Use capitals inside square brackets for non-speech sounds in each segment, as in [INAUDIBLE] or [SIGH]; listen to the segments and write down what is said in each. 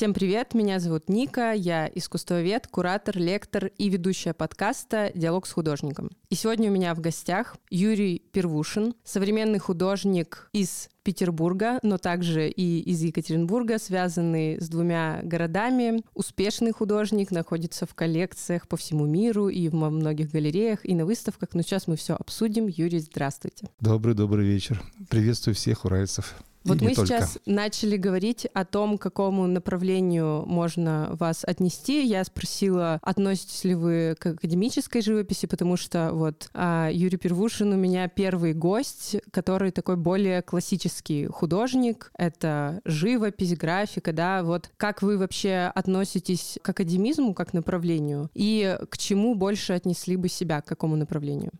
Всем привет, меня зовут Ника, я искусствовед, куратор, лектор и ведущая подкаста «Диалог с художником». И сегодня у меня в гостях Юрий Первушин, современный художник из Петербурга, но также и из Екатеринбурга, связанный с двумя городами. Успешный художник, находится в коллекциях по всему миру и во многих галереях, и на выставках. Но сейчас мы все обсудим. Юрий, здравствуйте. Добрый-добрый вечер. Приветствую всех уральцев. Вот мы сейчас начали говорить о том, к какому направлению можно вас отнести. Я спросила, относитесь ли вы к академической живописи, потому что вот а, Юрий Первушин у меня первый гость, который такой более классический художник. Это живопись, графика, да. Вот как вы вообще относитесь к академизму как направлению и к чему больше отнесли бы себя, к какому направлению?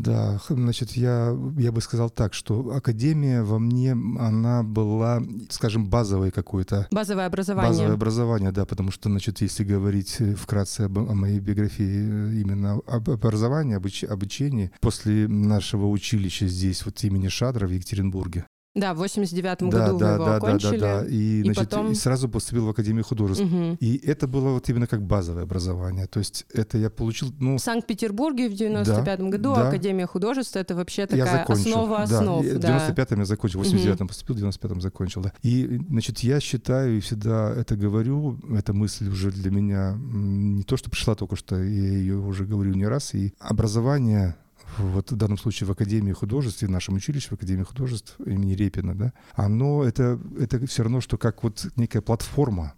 Да, значит, я, я бы сказал так, что академия во мне, она была, скажем, базовой какой-то. Базовое образование. Базовое образование, да, потому что, значит, если говорить вкратце об, о моей биографии э, именно об образовании, обуч, обучении, после нашего училища здесь, вот имени Шадра в Екатеринбурге, да, в 89-м да, году да, вы его да, окончили. Да, да, да. И, и, значит, потом... и сразу поступил в Академию художеств. Угу. И это было вот именно как базовое образование. То есть это я получил... Ну... В Санкт-Петербурге в 95-м да, году да. Академия художеств — это вообще такая основа да. основ. Да. В 95-м я закончил, в 89-м угу. поступил, в 95-м закончил. Да. И, значит, я считаю и всегда это говорю, эта мысль уже для меня не то, что пришла только что, я ее уже говорю не раз, и образование вот в данном случае в Академии художеств, в нашем училище, в Академии художеств имени Репина, да, оно это, это все равно, что как вот некая платформа.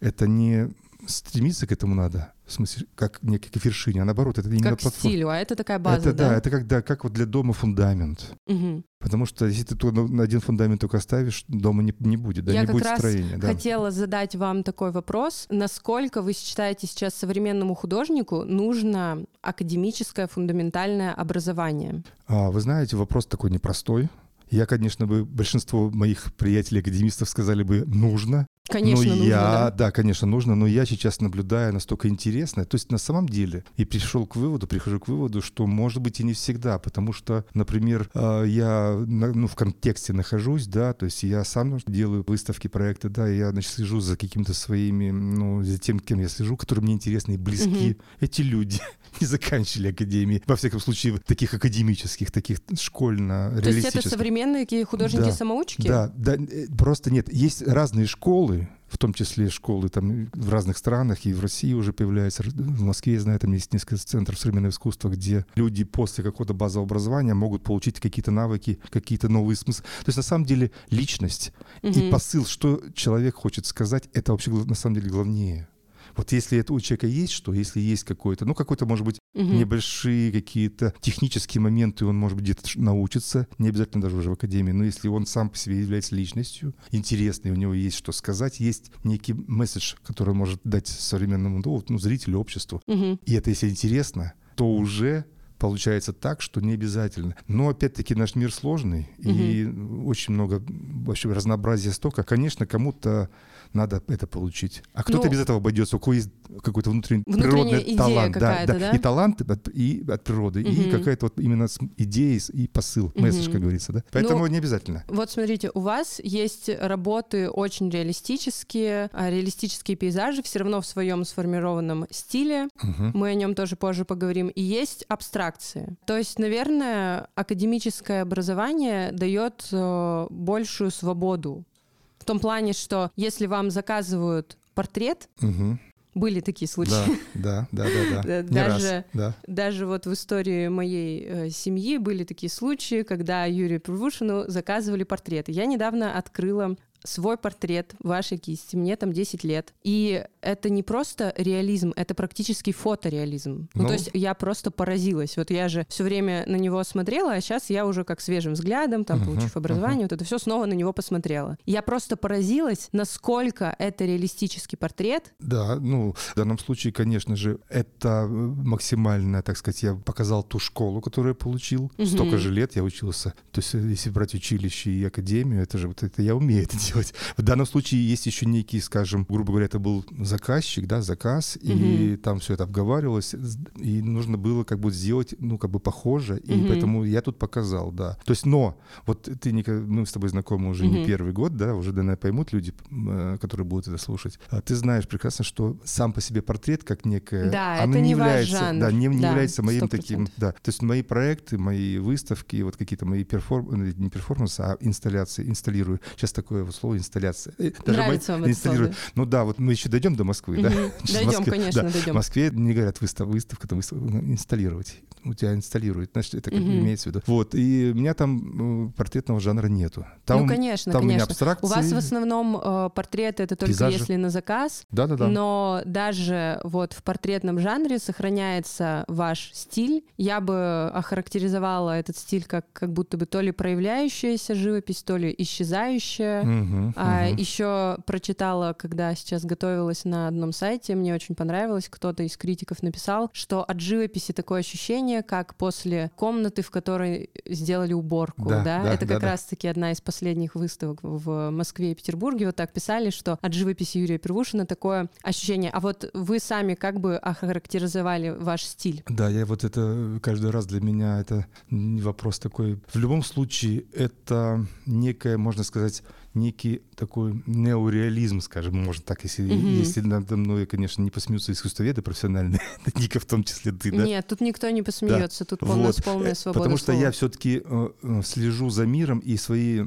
Это не стремиться к этому надо, в смысле, как некой к вершине, а наоборот, это именно как платформа. стилю, а это такая база, это, да? да? это когда, как вот для дома фундамент. Угу. Потому что если ты на один фундамент только ставишь, дома не, не будет, да, Я не как будет раз строения. Да. хотела задать вам такой вопрос. Насколько вы считаете сейчас современному художнику нужно академическое фундаментальное образование? А, вы знаете, вопрос такой непростой. Я, конечно, бы большинство моих приятелей-академистов сказали бы нужно. Конечно, но нужно, я, да? да, конечно, нужно, но я сейчас наблюдаю настолько интересное. То есть на самом деле и пришел к выводу, прихожу к выводу, что может быть и не всегда, потому что, например, а, я ну, в контексте нахожусь, да, то есть я сам делаю выставки, проекты, да, и я, значит, слежу за какими-то своими, ну, за тем, кем я слежу, которые мне интересны и близки. Угу. Эти люди [LAUGHS] не заканчивали академии, во всяком случае, таких академических, таких школьно-реалистических. То есть это современные художники-самоучки? Да, да, да, э, просто нет, есть разные школы, в том числе школы там в разных странах, и в России уже появляется, в Москве, я знаю, там есть несколько центров современного искусства, где люди после какого-то базового образования могут получить какие-то навыки, какие-то новые смыслы. То есть на самом деле личность угу. и посыл, что человек хочет сказать, это вообще на самом деле главнее. Вот если это у человека есть что, если есть какой-то, ну, какой-то, может быть, угу. небольшие какие-то технические моменты, он, может быть, где-то научится, не обязательно даже уже в академии, но если он сам по себе является личностью, интересный, у него есть что сказать, есть некий месседж, который он может дать современному ну, ну, зрителю, обществу. Угу. И это, если интересно, то уже получается так, что не обязательно. Но опять-таки наш мир сложный, угу. и очень много вообще разнообразия столько. Конечно, кому-то надо это получить. А кто-то ну, без этого обойдется, у кого есть какой-то внутренний природный талант. Да, да, да? И талант от, и от природы, угу. и какая-то вот именно идея и посыл, угу. месседж, как говорится. Да? Поэтому ну, не обязательно. Вот смотрите, у вас есть работы очень реалистические, а реалистические пейзажи все равно в своем сформированном стиле. Угу. Мы о нем тоже позже поговорим. И есть абстракции. То есть, наверное, академическое образование дает э, большую свободу в том плане, что если вам заказывают портрет, угу. были такие случаи. Да, да, да, да. [LAUGHS] Даже, раз, да. даже вот в истории моей э, семьи были такие случаи, когда Юрию Первушину заказывали портреты. Я недавно открыла свой портрет вашей кисти, мне там 10 лет. И это не просто реализм, это практически фотореализм. Ну, ну то есть я просто поразилась. Вот я же все время на него смотрела, а сейчас я уже как свежим взглядом, там, uh-huh, получив образование, uh-huh. вот это все снова на него посмотрела. Я просто поразилась, насколько это реалистический портрет. Да, ну, в данном случае, конечно же, это максимально, так сказать, я показал ту школу, которую я получил. Uh-huh. Столько же лет я учился. То есть, если брать училище и академию, это же вот это я умею это делать делать. [LAUGHS] В данном случае есть еще некий, скажем, грубо говоря, это был заказчик, да, заказ, угу. и там все это обговаривалось, и нужно было как бы сделать, ну, как бы похоже, и угу. поэтому я тут показал, да. То есть, но, вот ты, Ника, мы с тобой знакомы уже угу. не первый год, да, уже, наверное, поймут люди, э, которые будут это слушать. А ты знаешь прекрасно, что сам по себе портрет, как некое, да, оно это не, не является, жанр. да, не, не да, является моим 100%. таким, да. То есть мои проекты, мои выставки, вот какие-то мои перформансы, не перформансы, а инсталляции, инсталлирую. Сейчас такое вот слово инсталляция. Э, даже Нравится вам это слово. Ну да, вот мы еще дойдем до Москвы, угу. да? Дойдем, Москве, конечно, да. дойдем. В Москве не говорят выстав, выставка, там выставка, инсталлировать. У тебя инсталируют, значит, это как угу. имеется в виду. Вот, и у меня там э, портретного жанра нету. Там, ну, конечно, там конечно. У, абстракции, у вас в основном э, портреты это только пейзажи. если на заказ. Да, да, да. Но даже вот в портретном жанре сохраняется ваш стиль. Я бы охарактеризовала этот стиль как как будто бы то ли проявляющаяся живопись, то ли исчезающая. Угу, а, угу. Еще прочитала, когда сейчас готовилась на одном сайте, мне очень понравилось, кто-то из критиков написал, что от живописи такое ощущение, как после комнаты, в которой сделали уборку. Да, да? да Это как да, раз-таки одна из последних выставок в Москве и Петербурге. Вот так писали, что от живописи Юрия Первушина такое ощущение. А вот вы сами как бы охарактеризовали ваш стиль? Да, я вот это каждый раз для меня это вопрос такой. В любом случае, это некое, можно сказать, некий такой неореализм, скажем, можно так, если, mm-hmm. если надо мной, конечно, не посмеются искусствоведы профессиональные, [LAUGHS] Ника в том числе ты, да? Нет, тут никто не посмеется, да. тут полная, вот. полная свобода Потому что слова. я все-таки э, э, слежу за миром и свои,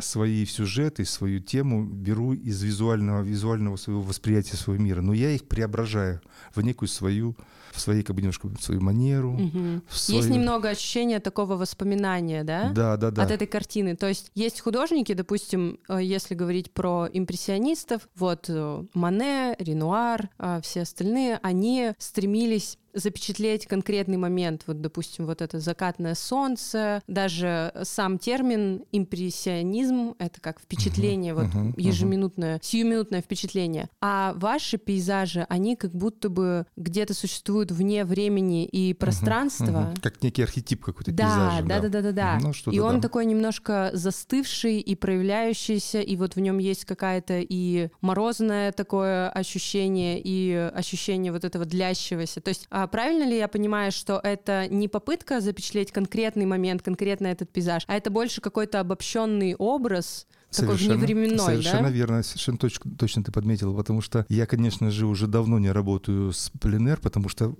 свои сюжеты, свою тему беру из визуального, визуального своего восприятия своего мира, но я их преображаю в некую свою в своей, как бы немножко в свою манеру. Угу. В свою... Есть немного ощущения такого воспоминания, да? Да, да, да. От этой картины. То есть есть художники, допустим, э, если говорить про импрессионистов, вот э, Мане, Ренуар, э, все остальные, они стремились запечатлеть конкретный момент, вот, допустим, вот это закатное солнце, даже сам термин импрессионизм — это как впечатление, uh-huh, вот uh-huh, ежеминутное, uh-huh. сиюминутное впечатление. А ваши пейзажи, они как будто бы где-то существуют вне времени и пространства. Uh-huh, uh-huh. Как некий архетип какой-то да, пейзажа. Да, да, да, да, да. Ну, и он да. такой немножко застывший и проявляющийся, и вот в нем есть какая-то и морозное такое ощущение, и ощущение вот этого длящегося. То есть а правильно ли я понимаю, что это не попытка запечатлеть конкретный момент, конкретно этот пейзаж, а это больше какой-то обобщенный образ, такой вневременной, совершенно да? верно, совершенно точно, точно ты подметил, потому что я, конечно же, уже давно не работаю с пленэр, потому что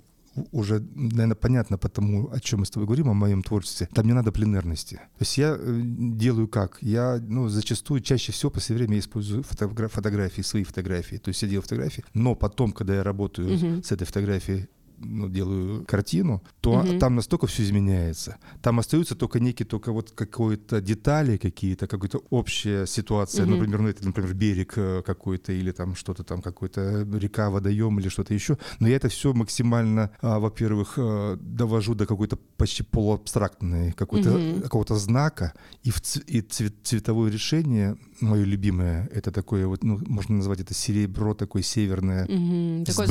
уже, наверное, понятно потому, о чем мы с тобой говорим, о моем творчестве. Там не надо пленерности. То есть я э, делаю как? Я, ну, зачастую, чаще всего, в последнее время я использую фотограф, фотографии, свои фотографии. То есть я делаю фотографии, но потом, когда я работаю uh-huh. с этой фотографией ну, делаю картину, то угу. там настолько все изменяется. Там остаются только некие, только вот какие-то детали какие-то, какая-то общая ситуация, угу. например, ну, это, например, берег э, какой-то или там что-то там, какой-то река, водоем или что-то еще. Но я это все максимально, а, во-первых, а, довожу до какой-то почти полуабстрактной какой-то, угу. какого-то знака, и, в ц- и цвет, цветовое решение, мое любимое, это такое вот, ну, можно назвать это серебро такое северное. Угу. Такое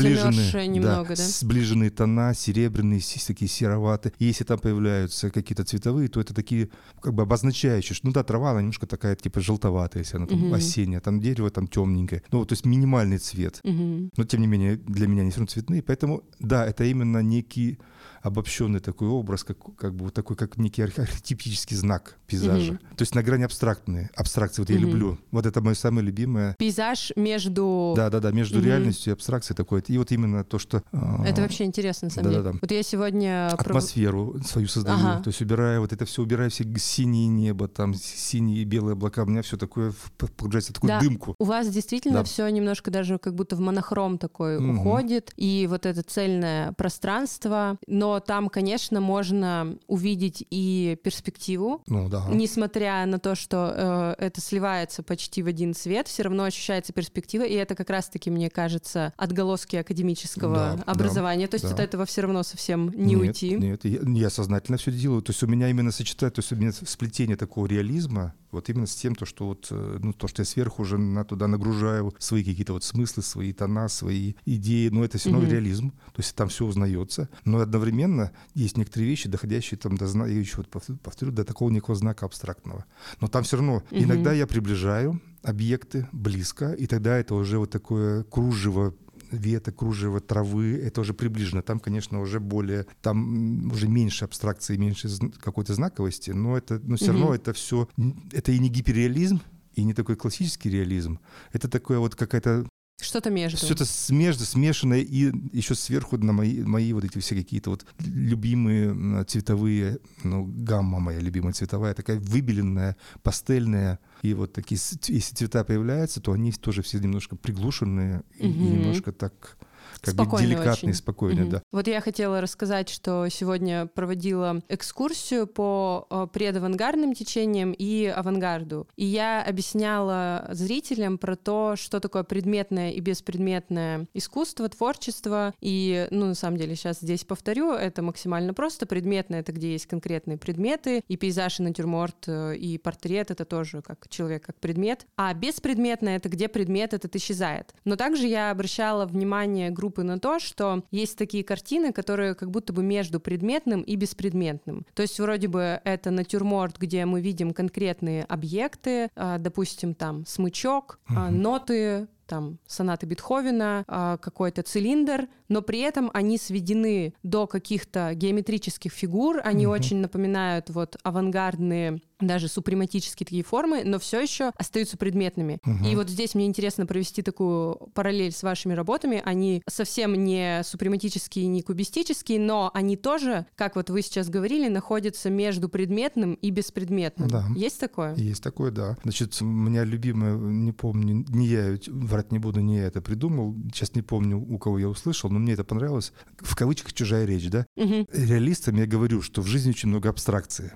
немного, да? да? Сближенное жемчужные тона, серебряные, такие сероватые. И если там появляются какие-то цветовые, то это такие как бы обозначающие, что ну да, трава, она немножко такая типа желтоватая, если она там угу. осенняя, там дерево там темненькое. Ну, то есть минимальный цвет. Угу. Но тем не менее для меня они все равно цветные. Поэтому да, это именно некий обобщенный такой образ, как, как бы вот такой, как некий архетипический знак пейзажа. Mm-hmm. То есть на грани абстрактные. Абстракции вот я люблю. Вот это мое самое любимое. Пейзаж между... Да-да-да, между mm-hmm. реальностью и абстракцией такое. И вот именно то, что... А, это вообще интересно, на самом деле. Вот я сегодня... Атмосферу свою создаю. Ага. То есть убирая вот это все, убирая все синие небо, там синие и белые облака, у меня все такое погружается в такую да. дымку. У вас действительно да. все немножко даже как будто в монохром такой mm-hmm. уходит. И вот это цельное пространство, но там, конечно, можно увидеть и перспективу. Ну да. Несмотря на то, что э, это сливается почти в один цвет, все равно ощущается перспектива, и это как раз-таки, мне кажется, отголоски академического да, образования. Да, то есть да. от этого все равно совсем не нет, уйти. Нет, я, я сознательно все делаю. То есть у меня именно сочетает, то есть у меня сплетение такого реализма, вот именно с тем, то, что вот, э, ну, то, что я сверху уже на, туда нагружаю свои какие-то вот смыслы, свои тона, свои идеи, но это все равно mm-hmm. реализм, то есть там все узнается, но одновременно одновременно есть некоторые вещи, доходящие там до, я еще вот повторю, до такого некого знака абстрактного. Но там все равно угу. иногда я приближаю объекты близко, и тогда это уже вот такое кружево веток, кружево травы, это уже приближено. Там, конечно, уже более, там уже меньше абстракции, меньше какой-то знаковости, но это, но все угу. равно это все, это и не гиперреализм, и не такой классический реализм. Это такое вот какая-то что-то между. Что-то между, смешанное, и еще сверху на мои, мои вот эти все какие-то вот любимые цветовые, ну, гамма моя любимая цветовая, такая выбеленная, пастельная. И вот такие, если цвета появляются, то они тоже все немножко приглушенные угу. и немножко так как бы деликатный, очень. спокойный, угу. да. Вот я хотела рассказать, что сегодня проводила экскурсию по э, предавангардным течениям и авангарду. И я объясняла зрителям про то, что такое предметное и беспредметное искусство, творчество. И, ну, на самом деле, сейчас здесь повторю, это максимально просто. Предметное — это где есть конкретные предметы, и пейзаж, и натюрморт, э, и портрет — это тоже как человек, как предмет. А беспредметное — это где предмет этот исчезает. Но также я обращала внимание группы группы на то, что есть такие картины, которые как будто бы между предметным и беспредметным. То есть вроде бы это натюрморт, где мы видим конкретные объекты, а, допустим, там смычок, угу. ноты, там сонаты Бетховена, а, какой-то цилиндр, но при этом они сведены до каких-то геометрических фигур, они угу. очень напоминают вот авангардные даже супрематические такие формы, но все еще остаются предметными. Угу. И вот здесь мне интересно провести такую параллель с вашими работами. Они совсем не супрематические, не кубистические, но они тоже, как вот вы сейчас говорили, находятся между предметным и беспредметным. Да. Есть такое? Есть такое, да. Значит, у меня любимое, не помню, не я, врать не буду, не я это придумал, сейчас не помню, у кого я услышал, но мне это понравилось. В кавычках «чужая речь», да? Угу. Реалистам я говорю, что в жизни очень много абстракции.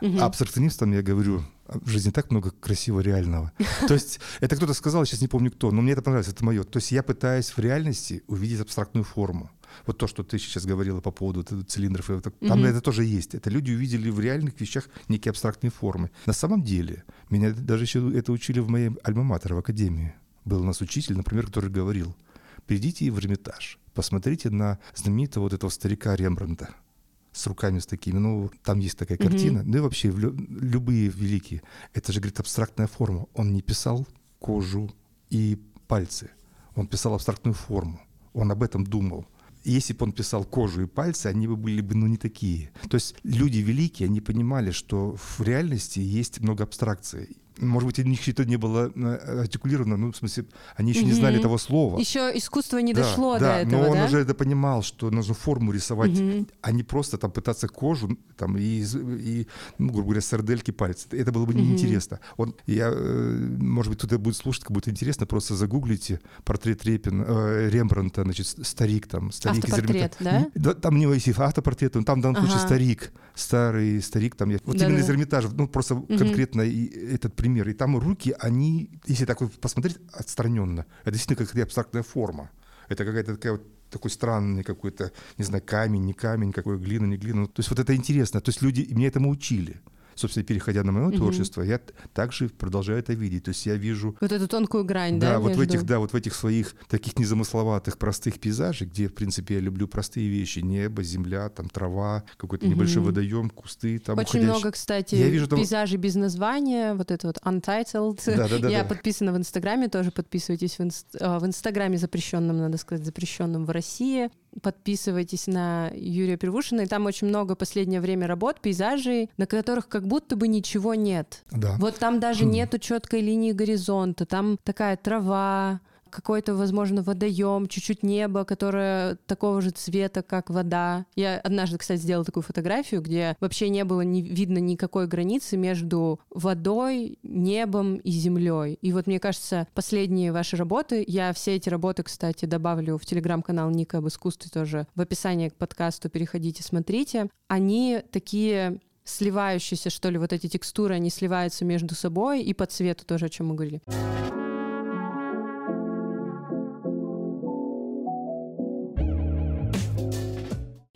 Угу. А абстракционистам я говорю, в жизни так много красивого реального. [LAUGHS] То есть это кто-то сказал, сейчас не помню кто, но мне это понравилось, это мое. То есть я пытаюсь в реальности увидеть абстрактную форму. Вот то, что ты сейчас говорила по поводу цилиндров, там mm-hmm. это тоже есть. Это люди увидели в реальных вещах некие абстрактные формы. На самом деле, меня даже еще это учили в моей альма-матер, в академии. Был у нас учитель, например, который говорил, придите в Эрмитаж, посмотрите на знаменитого вот этого старика Рембрандта с руками с такими. Ну, там есть такая картина. Mm-hmm. Ну и вообще лю- любые великие. Это же, говорит, абстрактная форма. Он не писал кожу и пальцы. Он писал абстрактную форму. Он об этом думал. если бы он писал кожу и пальцы, они бы были бы ну, не такие. То есть люди великие, они понимали, что в реальности есть много абстракции может быть, у них это не было э, артикулировано, ну, в смысле, они еще не знали этого слова. Еще искусство не да, дошло да, до этого, но он да? уже это понимал, что нужно форму рисовать, угу. а не просто там пытаться кожу, там, и, и ну, грубо говоря, сардельки пальцы. Это было бы угу. неинтересно. Он, я, э, может быть, кто-то будет слушать, как будет интересно, просто загуглите портрет Репин, э, Рембранта, значит, старик там, старик Автопортрет, из Эрмитажа. да? Там не есть автопортрет, там в данном ага. случае старик, старый старик, там, вот да, именно да. из Эрмитажа, ну, просто угу. конкретно и этот пример. И там руки, они, если так вот посмотреть отстраненно, это действительно какая-то абстрактная форма. Это какая-то такая вот такой странный какой-то, не знаю, камень, не камень, какой глина, не глина. То есть вот это интересно. То есть люди меня этому учили собственно, переходя на мое mm-hmm. творчество, я также продолжаю это видеть. То есть я вижу... Вот эту тонкую грань, да? Да, вот в этих, да, вот в этих своих таких незамысловатых, простых пейзажах, где, в принципе, я люблю простые вещи. Небо, земля, там трава, какой-то mm-hmm. небольшой водоем, кусты. Там Очень уходящие. много, кстати, я вижу, там... пейзажей без названия, вот это вот Untitled. Да, да, да, я да. подписана в Инстаграме, тоже подписывайтесь в, инст... Э, в Инстаграме запрещенном, надо сказать, запрещенном в России подписывайтесь на Юрия Первушина, и там очень много последнее время работ, пейзажей, на которых как будто бы ничего нет. Да. Вот там даже [CLEARS THROAT] нету четкой линии горизонта, там такая трава, какой-то, возможно, водоем, чуть-чуть небо, которое такого же цвета, как вода. Я однажды, кстати, сделала такую фотографию, где вообще не было не видно никакой границы между водой, небом и землей. И вот мне кажется, последние ваши работы, я все эти работы, кстати, добавлю в телеграм-канал Ника об искусстве тоже в описании к подкасту, переходите, смотрите. Они такие сливающиеся, что ли, вот эти текстуры, они сливаются между собой и по цвету тоже, о чем мы говорили.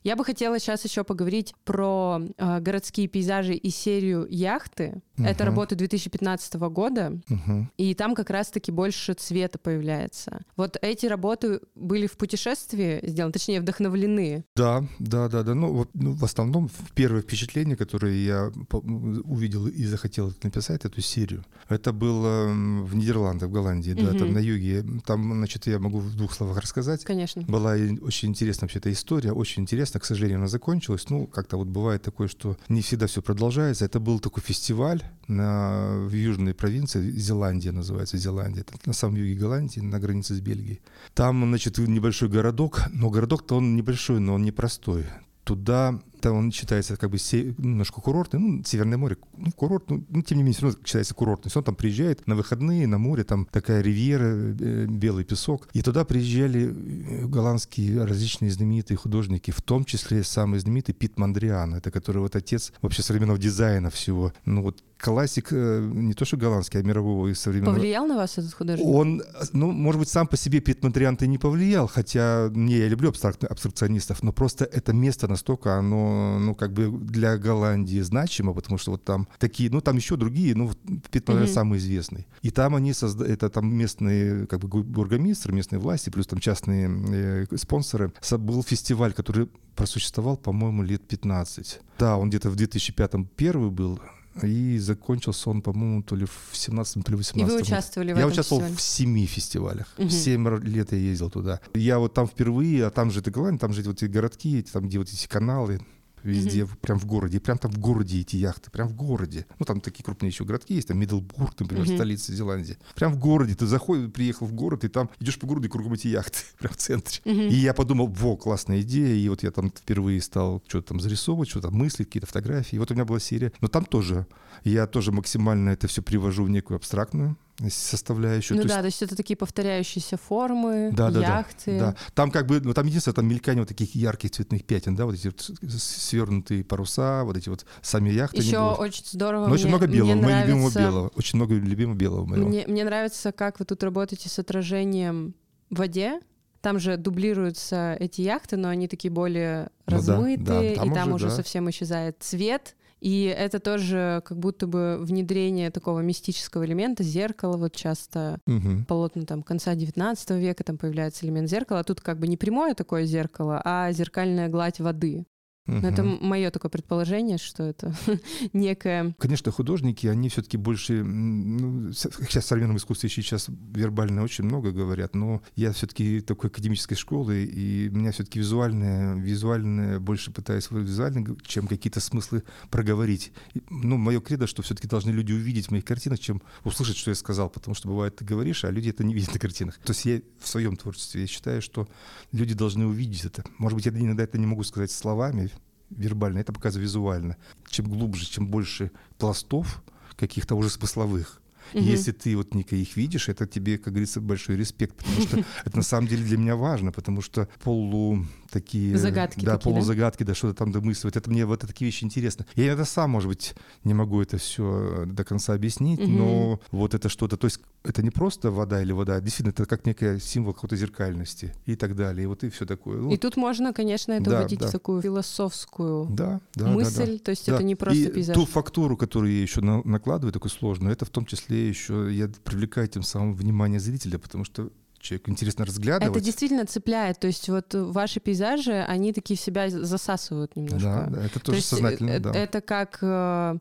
Я бы хотела сейчас еще поговорить про э, городские пейзажи и серию яхты. Угу. Это работа 2015 года, угу. и там как раз-таки больше цвета появляется. Вот эти работы были в путешествии сделаны, точнее вдохновлены. Да, да, да, да. Ну, вот, ну в основном первое впечатление, которое я увидел и захотел написать эту серию, это было в Нидерландах, в Голландии, угу. да, там на юге. Там, значит, я могу в двух словах рассказать. Конечно. Была очень интересная вообще эта история, очень интересно. К сожалению, она закончилась. Ну, как-то вот бывает такое, что не всегда все продолжается. Это был такой фестиваль на, в южной провинции, Зеландия называется, Зеландия. Это на самом юге Голландии, на границе с Бельгией. Там, значит, небольшой городок, но городок-то он небольшой, но он непростой. Туда там он считается как бы се, немножко курортный, ну, Северное море, ну, курорт, ну, ну, тем не менее, все равно считается курортный. Он там приезжает на выходные, на море, там такая ривьера, э, белый песок. И туда приезжали э, голландские различные знаменитые художники, в том числе самый знаменитый Пит Мандриан, это который вот отец вообще современного дизайна всего. Ну, вот классик э, не то что голландский, а мирового и современного. Повлиял на вас этот художник? Он, ну, может быть, сам по себе Пит Мандриан-то не повлиял, хотя не, я люблю абстракт, абстракционистов, но просто это место настолько, оно ну, как бы для Голландии значимо, потому что вот там такие, ну, там еще другие, ну, Пит, наверное, mm-hmm. самый известный. И там они создали, это там местные, как бы, бургомистры, местные власти, плюс там частные э, спонсоры. Был фестиваль, который просуществовал, по-моему, лет 15. Да, он где-то в 2005-м первый был, и закончился он, по-моему, то ли в 17 то ли в 18 И вы участвовали в Я этом участвовал фестивале? в семи фестивалях. Угу. Семь лет я ездил туда. Я вот там впервые, а там же это Голландия, там же вот эти городки, там где вот эти каналы, везде, mm-hmm. прям в городе. прям там в городе эти яхты, прям в городе. Ну, там такие крупные еще городки есть, там Миддлбург, например, mm-hmm. столица Зеландии. Прям в городе. Ты заходишь, приехал в город, и там идешь по городу, и кругом эти яхты, [LAUGHS] прям в центре. Mm-hmm. И я подумал, во, классная идея. И вот я там впервые стал что-то там зарисовывать, что-то мыслить, какие-то фотографии. И вот у меня была серия. Но там тоже, я тоже максимально это все привожу в некую абстрактную составляющую. Ну то да, есть... то есть это такие повторяющиеся формы, да, да, яхты. Да, да. Там как бы, ну там единственное, там мелькание вот таких ярких цветных пятен, да, вот эти вот свернутые паруса, вот эти вот сами яхты. Еще очень здорово. Но мне, очень много белого, мне нравится... любимого белого, очень много любимого белого моего. Мне, мне нравится, как вы тут работаете с отражением в воде, там же дублируются эти яхты, но они такие более ну, размытые, да, да. Там и там уже, уже да. совсем исчезает цвет. И это тоже как будто бы внедрение такого мистического элемента зеркала. Вот часто угу. полотна там конца 19 века там появляется элемент зеркала, а тут как бы не прямое такое зеркало, а зеркальная гладь воды. Угу. Это мое такое предположение, что это [LAUGHS] некое... Конечно, художники, они все-таки больше... Ну, сейчас в современном искусстве сейчас вербально очень много говорят, но я все-таки такой академической школы, и меня все-таки визуальное, визуальное больше пытаюсь визуально, чем какие-то смыслы проговорить. Ну, мое кредо, что все-таки должны люди увидеть в моих картинах, чем услышать, что я сказал, потому что бывает, ты говоришь, а люди это не видят на картинах. То есть я в своем творчестве я считаю, что люди должны увидеть это. Может быть, я иногда это не могу сказать словами, вербально, это показываю визуально. Чем глубже, чем больше пластов каких-то уже смысловых, Угу. Если ты вот Ника их видишь, это тебе, как говорится, большой респект, потому что [LAUGHS] это на самом деле для меня важно, потому что полу такие... Загадки Да, такие, полузагадки, да, что-то там домысливать. Это мне вот такие вещи интересны. Я иногда сам, может быть, не могу это все до конца объяснить, угу. но вот это что-то, то есть это не просто вода или вода, а действительно, это как некий символ какой-то зеркальности и так далее. И вот и все такое. Ну, и тут можно, конечно, это да, вводить да. в такую философскую да, да, мысль, да, да. то есть да. это не просто и пейзаж. ту фактуру, которую я еще на, накладываю, такую сложную, это в том числе еще я привлекаю тем самым внимание зрителя, потому что человеку интересно разглядывать. Это действительно цепляет. То есть вот ваши пейзажи, они такие в себя засасывают немножко. Да, да это тоже То сознательно, есть, да. Это как э,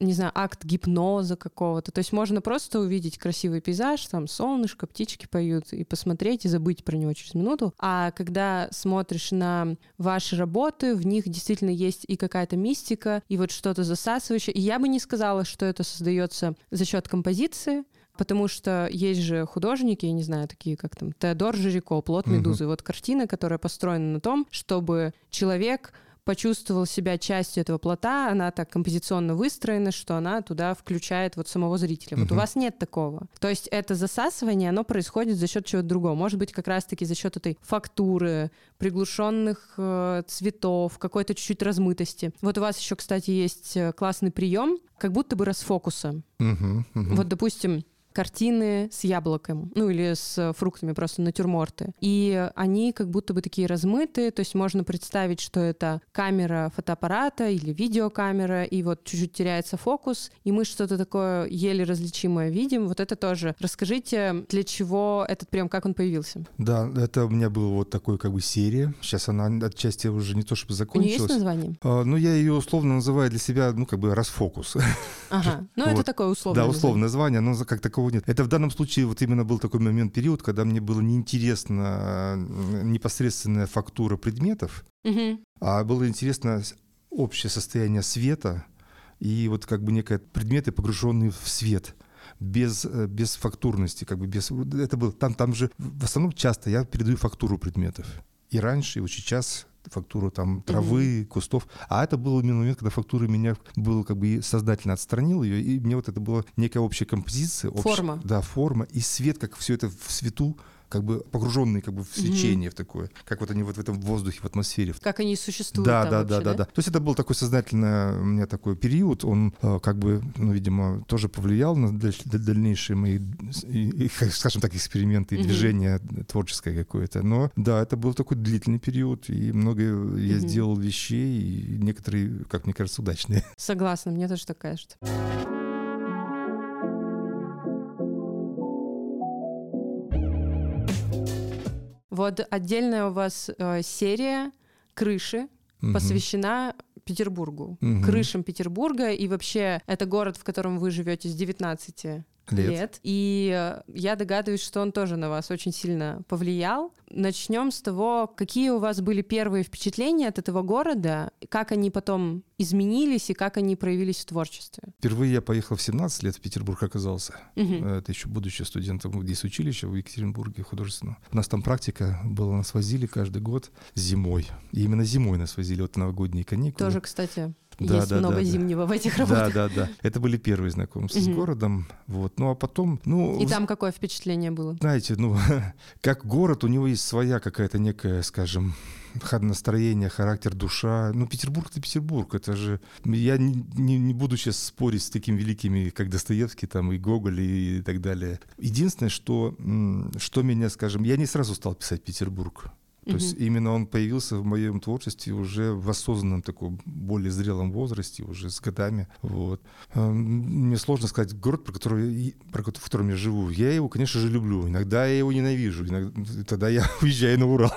не знаю, акт гипноза какого-то. То есть можно просто увидеть красивый пейзаж, там солнышко, птички поют, и посмотреть, и забыть про него через минуту. А когда смотришь на ваши работы, в них действительно есть и какая-то мистика, и вот что-то засасывающее. И я бы не сказала, что это создается за счет композиции, Потому что есть же художники, я не знаю, такие как там Теодор Жирико, «Плод медузы». Угу. Вот картина, которая построена на том, чтобы человек почувствовал себя частью этого плота, она так композиционно выстроена, что она туда включает вот самого зрителя. Вот у вас нет такого. То есть это засасывание, оно происходит за счет чего-то другого. Может быть, как раз-таки за счет этой фактуры, приглушенных э, цветов, какой-то чуть-чуть размытости. Вот у вас еще, кстати, есть э, классный прием, как будто бы расфокуса. Угу, угу. Вот, допустим, картины с яблоком, ну или с фруктами, просто натюрморты. И они как будто бы такие размытые, то есть можно представить, что это камера фотоаппарата или видеокамера, и вот чуть-чуть теряется фокус, и мы что-то такое еле различимое видим. Вот это тоже. Расскажите, для чего этот прием, как он появился? Да, это у меня была вот такой как бы серия. Сейчас она отчасти уже не то чтобы закончилась. У нее есть название? А, ну, я ее условно называю для себя, ну, как бы расфокус. Ага, ну вот. это такое условное Да, условное название, но как такого нет. Это в данном случае вот именно был такой момент, период, когда мне было неинтересно непосредственная фактура предметов, угу. а было интересно общее состояние света и вот как бы некие предметы, погруженные в свет без, э, без фактурности, как бы без... Это был... Там, там же в основном часто я передаю фактуру предметов. И раньше, и сейчас фактуру там травы, mm-hmm. кустов. А это был именно момент, когда фактура меня был как бы сознательно отстранил ее, и мне вот это была некая общая композиция. Общ... Форма. Да, форма и свет, как все это в свету как бы погруженные как бы в свечение mm-hmm. в такое, как вот они вот в этом воздухе, в атмосфере. Как они существуют да, да, вообще, да, да, да. То есть это был такой сознательный у меня такой период, он э, как бы, ну, видимо, тоже повлиял на дальнейшие мои, скажем так, эксперименты и mm-hmm. движение творческое какое-то. Но да, это был такой длительный период, и много mm-hmm. я сделал вещей, и некоторые, как мне кажется, удачные. Согласна, мне тоже так кажется. Вот отдельная у вас э, серия крыши угу. посвящена Петербургу, угу. крышам Петербурга, и вообще это город, в котором вы живете с 19 лет. лет. И э, я догадываюсь, что он тоже на вас очень сильно повлиял. Начнем с того, какие у вас были первые впечатления от этого города, как они потом изменились и как они проявились в творчестве. Впервые я поехал в 17 лет в Петербург оказался. Угу. Это еще будучи студентом здесь училища в Екатеринбурге художественного. У нас там практика была, нас возили каждый год зимой. И именно зимой нас возили, вот новогодние каникулы. Тоже, кстати, да, есть да, много да, зимнего да. в этих работах. Да, да, да. Это были первые знакомства угу. с городом. Вот. Ну а потом, ну. И там какое впечатление было? Знаете, ну [LAUGHS] как город, у него есть своя какая-то некая, скажем, настроение, характер, душа. Ну, Петербург — это Петербург. Это же... Я не, не, не буду сейчас спорить с такими великими, как Достоевский там, и Гоголь и так далее. Единственное, что, что меня, скажем... Я не сразу стал писать Петербург. То угу. есть именно он появился в моем творчестве уже в осознанном таком более зрелом возрасте, уже с годами. Вот. Мне сложно сказать город, про который, про, в котором я живу. Я его, конечно же, люблю. Иногда я его ненавижу. Иногда, тогда я [LAUGHS] уезжаю на Урал.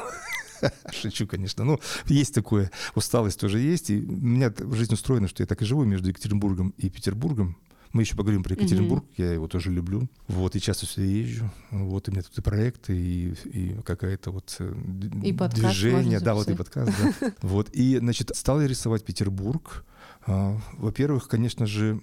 [LAUGHS] Шучу, конечно. Ну, есть такое. Усталость тоже есть. И у меня жизнь устроена, что я так и живу между Екатеринбургом и Петербургом. Мы еще поговорим про Екатеринбург, mm-hmm. я его тоже люблю. Вот, и часто сюда езжу. Вот, и у меня тут и проекты, и, и какая-то вот э, и движение. Да, вот и подкаст, да. [LAUGHS] Вот, и, значит, стал я рисовать Петербург. А, во-первых, конечно же,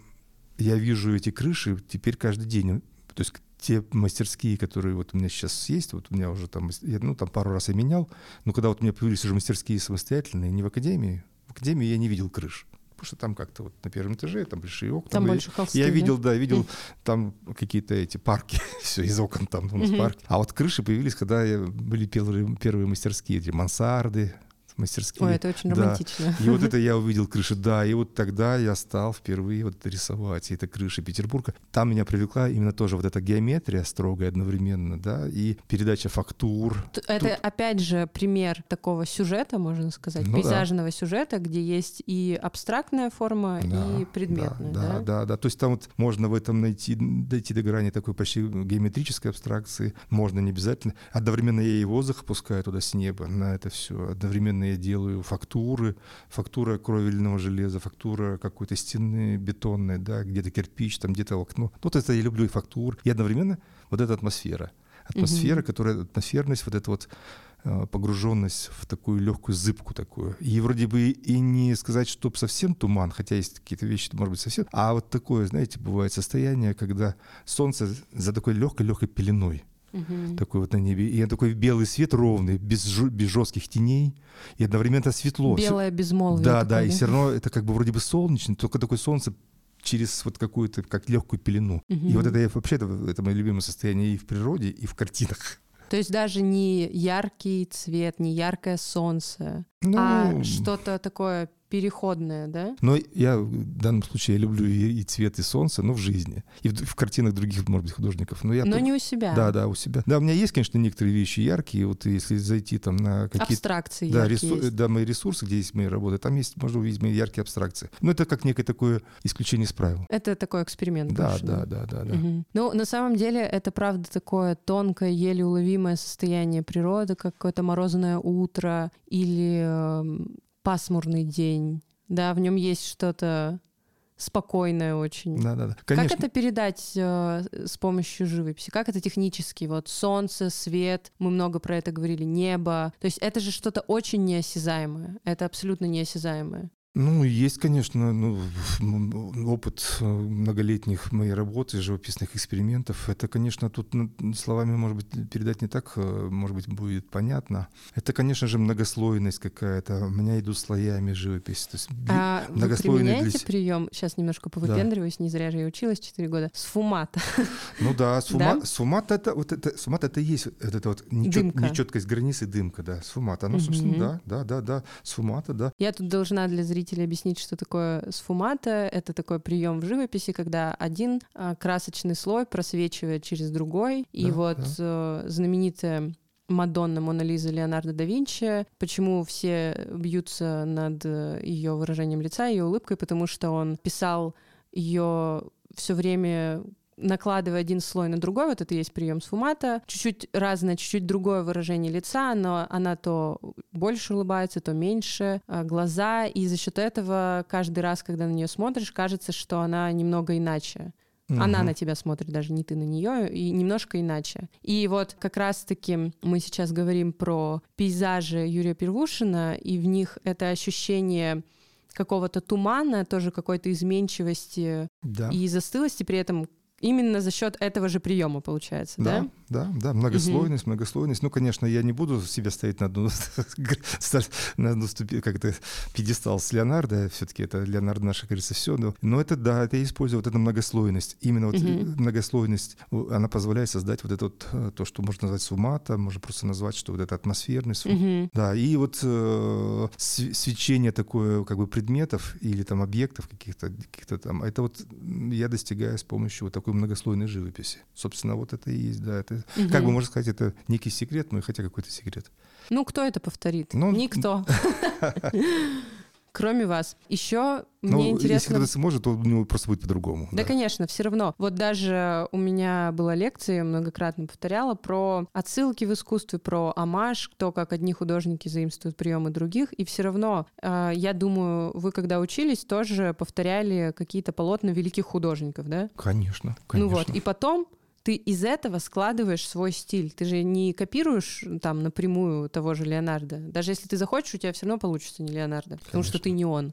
я вижу эти крыши теперь каждый день. То есть те мастерские, которые вот у меня сейчас есть, вот у меня уже там, я, ну, там пару раз я менял, но когда вот у меня появились уже мастерские самостоятельные, не в академии, в академии я не видел крыш. Потому что там как-то вот на первом этаже там большие окна. Там больше холсты, Я видел, да, видел mm. там какие-то эти парки, [LAUGHS] все из окон там у нас mm-hmm. парки. А вот крыши появились, когда были первые, первые мастерские, эти мансарды, мастерские. Ой, это очень да. романтично. И вот это [LAUGHS] я увидел крыши, да, и вот тогда я стал впервые вот рисовать, и это крыши Петербурга. Там меня привлекла именно тоже вот эта геометрия строгая одновременно, да, и передача фактур. Это Тут... опять же пример такого сюжета, можно сказать, ну, пейзажного да. сюжета, где есть и абстрактная форма, да, и предметная. Да, да, да, да, да. То есть там вот можно в этом найти, дойти до грани такой почти геометрической абстракции, можно не обязательно. Одновременно я и воздух опускаю туда с неба на это все, одновременно я делаю фактуры, фактура кровельного железа, фактура какой-то стены бетонной, да, где-то кирпич, там где-то окно. Вот это я люблю и фактур. И одновременно вот эта атмосфера. Атмосфера, угу. которая, атмосферность, вот эта вот э, погруженность в такую легкую зыбку такую. И вроде бы и не сказать, что совсем туман, хотя есть какие-то вещи, может быть, совсем. А вот такое, знаете, бывает состояние, когда солнце за такой легкой-легкой пеленой угу. такой вот на небе. И такой белый свет ровный, без, без жестких теней, и одновременно светло. Белое безмолвие. Да, такое, да, и все равно это как бы вроде бы солнечно, только такое солнце через вот какую-то как легкую пелену. Угу. И вот это я вообще это, это мое любимое состояние и в природе, и в картинах. То есть даже не яркий цвет, не яркое солнце, ну, а что-то такое переходное, да? Но я в данном случае я люблю и, и цвет, и солнце, но в жизни. И в, в картинах других, может быть, художников. Но, я но тут... не у себя. Да, да, у себя. Да, у меня есть, конечно, некоторые вещи яркие. Вот если зайти там на какие-то... Абстракции да, ресу... есть. да, мои ресурсы, где есть мои работы, там есть, можно увидеть мои яркие абстракции. Но это как некое такое исключение из правил. Это такой эксперимент. Да, больше, да, да, да, да. Угу. Ну, на самом деле, это правда такое тонкое, еле уловимое состояние природы, как какое-то морозное утро или э, пасмурный день. Да, в нем есть что-то спокойное очень. Да, да, да. Конечно. Как это передать э, с помощью живописи? Как это технически? Вот солнце, свет, мы много про это говорили, небо. То есть это же что-то очень неосязаемое. Это абсолютно неосязаемое. Ну, есть, конечно, ну, опыт э, многолетних моей работы, живописных экспериментов. Это, конечно, тут ну, словами, может быть, передать не так, э, может быть, будет понятно. Это, конечно же, многослойность какая-то. У меня идут слоями живопись. То есть а многослойный вы применяете для... прием, сейчас немножко повыпендриваюсь, да. не зря же я училась 4 года, сфумата. Ну да, [LAUGHS] сфума... да? сфумат это вот это сфумат это есть вот это вот нечет... нечеткость границы дымка, да, сфумат. Оно, угу. собственно, да, да, да, да, сфумата, да. Я тут должна для зрителей зрителей объяснить, что такое сфумата. Это такой прием в живописи, когда один а, красочный слой просвечивает через другой. И да, вот да. Э, знаменитая Мадонна Мона Лиза Леонардо да Винчи. Почему все бьются над ее выражением лица, ее улыбкой? Потому что он писал ее все время накладывая один слой на другой, вот это и есть прием сфумата, чуть-чуть разное, чуть-чуть другое выражение лица, но она то больше улыбается, то меньше, а, глаза, и за счет этого каждый раз, когда на нее смотришь, кажется, что она немного иначе. Угу. Она на тебя смотрит, даже не ты на нее, и немножко иначе. И вот как раз-таки мы сейчас говорим про пейзажи Юрия Первушина, и в них это ощущение какого-то тумана, тоже какой-то изменчивости да. и застылости, при этом именно за счет этого же приема получается, да? Да, да, да, многослойность, угу. многослойность. Ну, конечно, я не буду себя ставить на одну, [LAUGHS] на одну ступень, как это, пьедестал с Леонардо, все-таки это Леонардо наше, кажется, все, но, но это, да, это я использую вот эту многослойность. Именно вот угу. многослойность, она позволяет создать вот это вот, э, то, что можно назвать сумата, можно просто назвать, что вот это атмосферность. Угу. Да, и вот э, свечение такое, как бы, предметов или там объектов каких-то, каких-то там, это вот я достигаю с помощью вот такой многослойной живописи. Собственно, вот это и есть, да, это Угу. Как бы можно сказать, это некий секрет, но хотя какой-то секрет. Ну, кто это повторит? Ну, Никто. [LAUGHS] Кроме вас. Еще ну, мне интересно... Если кто-то сможет, то у него просто будет по-другому. Да, да, конечно, все равно. Вот даже у меня была лекция, многократно повторяла, про отсылки в искусстве, про амаш, то, как одни художники заимствуют приемы других. И все равно, э, я думаю, вы, когда учились, тоже повторяли какие-то полотна великих художников, да? Конечно, конечно. Ну вот, и потом ты из этого складываешь свой стиль. Ты же не копируешь там напрямую того же Леонардо. Даже если ты захочешь, у тебя все равно получится не Леонардо, Конечно. потому что ты не он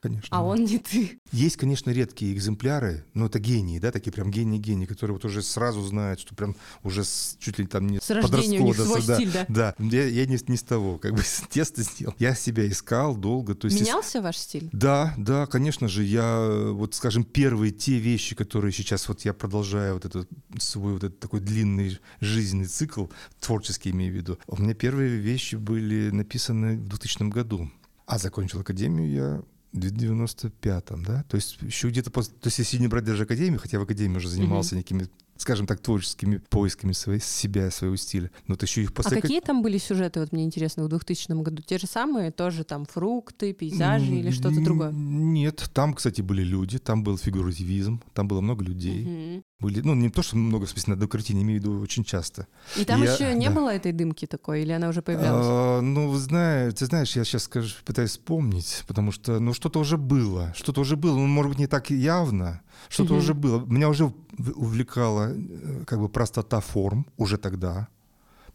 конечно. А он не ты. Есть, конечно, редкие экземпляры, но это гении, да, такие прям гении-гении, которые вот уже сразу знают, что прям уже с, чуть ли там не с рождения у них свой да, стиль, да? Да, я, я не, не с того, как бы [LAUGHS] тесто сделал. Я себя искал долго. То есть Менялся ваш стиль? Да, да, конечно же. Я, вот скажем, первые те вещи, которые сейчас вот я продолжаю вот этот свой вот этот такой длинный жизненный цикл, творческий имею в виду, у меня первые вещи были написаны в 2000 году. А закончил академию я 95-м, да? То есть еще где-то после... То есть если не брать даже академию, хотя в академии уже занимался mm-hmm. некими скажем так, творческими поисками своей, себя, своего стиля. Но вот еще их после... А какие там были сюжеты, вот мне интересно, в 2000 году? Те же самые, тоже там фрукты, пейзажи или что-то другое? Нет, там, кстати, были люди, там был фигуративизм, там было много людей. Угу. Были, ну, не то, что много, в смысле, на одной картине, имею в виду очень часто. И там я, еще не да. было этой дымки такой, или она уже появлялась? А, ну, знаешь, ты знаешь, я сейчас скажу, пытаюсь вспомнить, потому что, ну, что-то уже было, что-то уже было, ну, может быть, не так явно, что-то угу. уже было. Меня уже увлекала э, как бы простота форм уже тогда,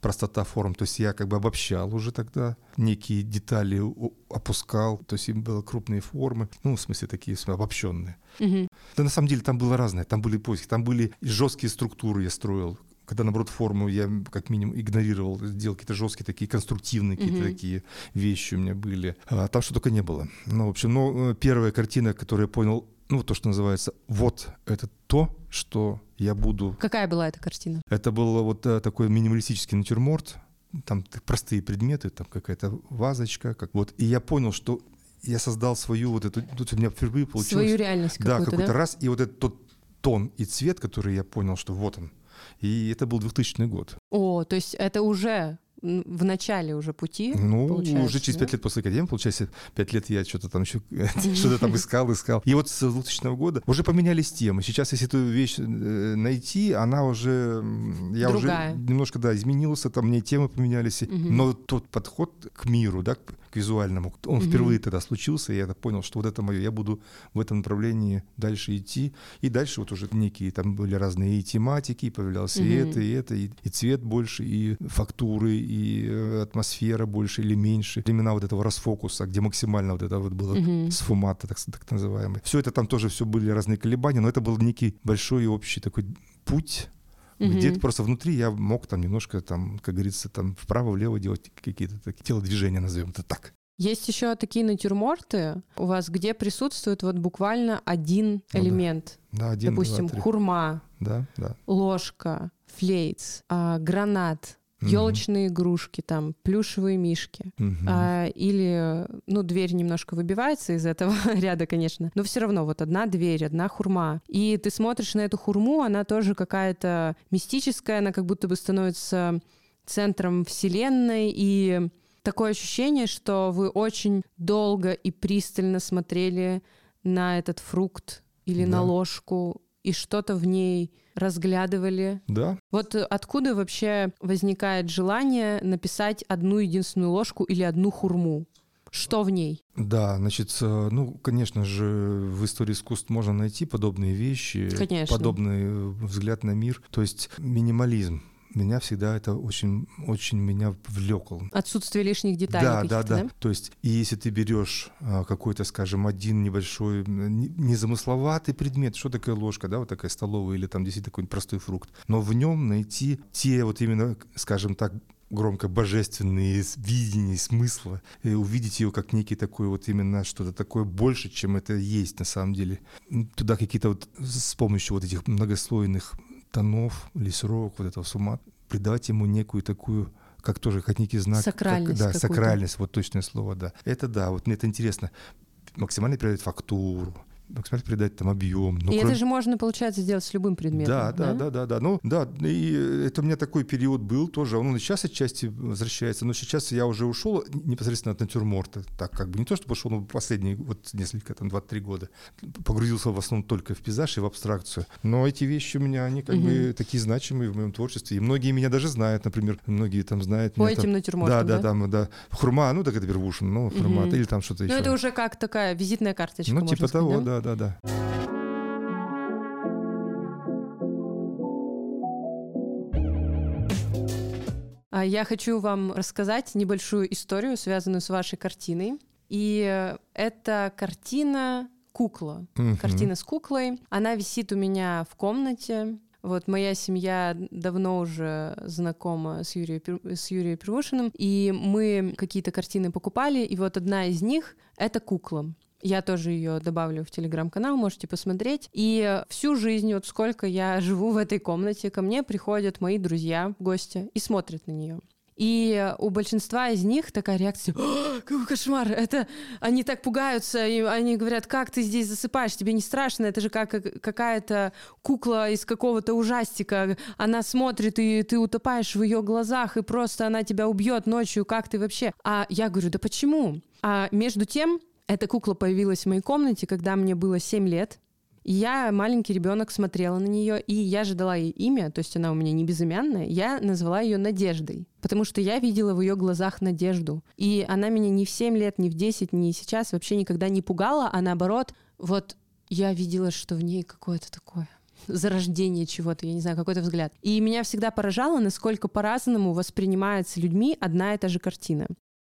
простота форм. То есть я как бы обобщал уже тогда, некие детали опускал, то есть им были крупные формы, ну, в смысле такие обобщенные. Угу. Да на самом деле там было разное, там были поиски, там были жесткие структуры я строил, когда, наоборот, форму я как минимум игнорировал, делал какие-то жесткие такие конструктивные какие-то mm-hmm. такие вещи у меня были. А там что только не было. Ну, в общем, ну, первая картина, которую я понял, ну, то, что называется, вот это то, что я буду... Какая была эта картина? Это был вот э, такой минималистический натюрморт, там простые предметы, там какая-то вазочка, как вот. И я понял, что я создал свою вот эту, тут у меня впервые получилось. Свою реальность Да, какую-то, какой-то да? раз, и вот этот тот тон и цвет, который я понял, что вот он. И это был 2000 год. О, то есть это уже в начале уже пути, Ну, получается, уже через да? пять лет после академии, получается, пять лет я что-то там еще [LAUGHS] что-то там искал, искал. И вот с 2000 года уже поменялись темы. Сейчас, если эту вещь э, найти, она уже, я Другая. уже немножко, да, изменился, там мне темы поменялись. Мгм. Но тот подход к миру, да, к визуальному, он Мгм. впервые тогда случился, и я понял, что вот это мое, я буду в этом направлении дальше идти. И дальше вот уже некие там были разные и тематики, и появлялся и Мгм. это, и это, и, и цвет больше, и фактуры, и э, атмосфера больше или меньше. Времена вот этого расфокуса, где максимально вот это вот было Мгм. сфумата, так, так называемый. Все это там тоже все были разные колебания, но это был некий большой и общий такой путь, Мгм. где-то просто внутри я мог там немножко там, как говорится, там вправо-влево делать какие-то такие телодвижения, назовем это так. Есть еще такие натюрморты у вас, где присутствует вот буквально один Ну да. элемент. Да, один, Допустим, два, три. хурма, Да, да. ложка, флейтс, а, гранат, Елочные игрушки, там, плюшевые мишки. Мгм. А, или, ну, дверь немножко выбивается из этого [LAUGHS] ряда, конечно, но все равно вот одна дверь, одна хурма. И ты смотришь на эту хурму, она тоже какая-то мистическая, она как будто бы становится центром вселенной, и такое ощущение, что вы очень долго и пристально смотрели на этот фрукт или на Да. ложку, и что-то в ней разглядывали, Да, вот э, откуда вообще возникает желание написать одну единственную ложку или одну хурму? Что в ней? да, значит, э, ну, конечно же, в истории искусств можно найти подобные вещи, Конечно. подобный э, взгляд на мир. То есть минимализм. Меня всегда это очень, очень меня влекал. Отсутствие лишних деталей Да, да, каких-то, да, То есть, и если ты берешь а, какой-то, скажем, один небольшой, незамысловатый предмет, что такое ложка, да, вот такая столовая или там действительно такой простой фрукт, но в нем найти те вот именно, скажем так, громко божественные видения, смысла, и увидеть ее как некий такой вот именно что-то такое больше, чем это есть на самом деле. Туда какие-то вот с помощью вот этих многослойных тонов, лесрок, вот этого сума, придать ему некую такую как тоже, как некий знак. как- Сакральность да, какую-то. сакральность, вот точное слово, да. Это да, вот мне это интересно. Максимально передать фактуру, максимально передать там объем. Ну, и кроме- это же можно, получается, сделать с любым предметом. да, да, да, да, да. Ну, да, и это у меня такой период был тоже. Он сейчас отчасти возвращается, но сейчас я уже ушел непосредственно от натюрморта. Так как бы не то, чтобы ушел, но последние вот несколько, там, 2-3 года. Погрузился в основном только в пейзаж и в абстракцию. Но эти вещи у меня, они как бы такие значимые в моем творчестве. И многие меня даже знают, например, многие там знают. По меня там- этим натюрмортам, Да, да, да? там, да. Хурма, ну так это первушин, ну, формат, Мгм. или там что-то Ну, еще. это уже как такая визитная карточка, ну, типа сказать, того, да? да, да, да. Я хочу вам рассказать небольшую историю, связанную с вашей картиной. И это картина «Кукла». Мгм. Картина с куклой. Она висит у меня в комнате. Вот моя семья давно уже знакома с Пер- с Юрием Первушиным, и мы какие-то картины покупали, и вот одна из них — это кукла. Я тоже ее добавлю в телеграм-канал, можете посмотреть. И всю жизнь, вот сколько я [LAUGHS] живу в этой комнате, ко мне приходят мои друзья, гости, и смотрят на нее. И у большинства из них такая реакция, «О, какой кошмар, это они так пугаются, и они говорят, как ты здесь засыпаешь, тебе не страшно, это же как какая-то кукла из какого-то ужастика, она смотрит, и ты утопаешь в ее глазах, и просто она тебя убьет ночью, как ты вообще? А я говорю, да почему? А между тем, эта кукла появилась в моей комнате, когда мне было 7 лет. Я, маленький ребенок, смотрела на нее, и я же дала ей имя, то есть она у меня не безымянная, я назвала ее Надеждой, потому что я видела в ее глазах надежду. И она меня ни в 7 лет, ни в 10, ни сейчас вообще никогда не пугала, а наоборот, вот я видела, что в ней какое-то такое зарождение чего-то, я не знаю, какой-то взгляд. И меня всегда поражало, насколько по-разному воспринимается людьми одна и та же картина.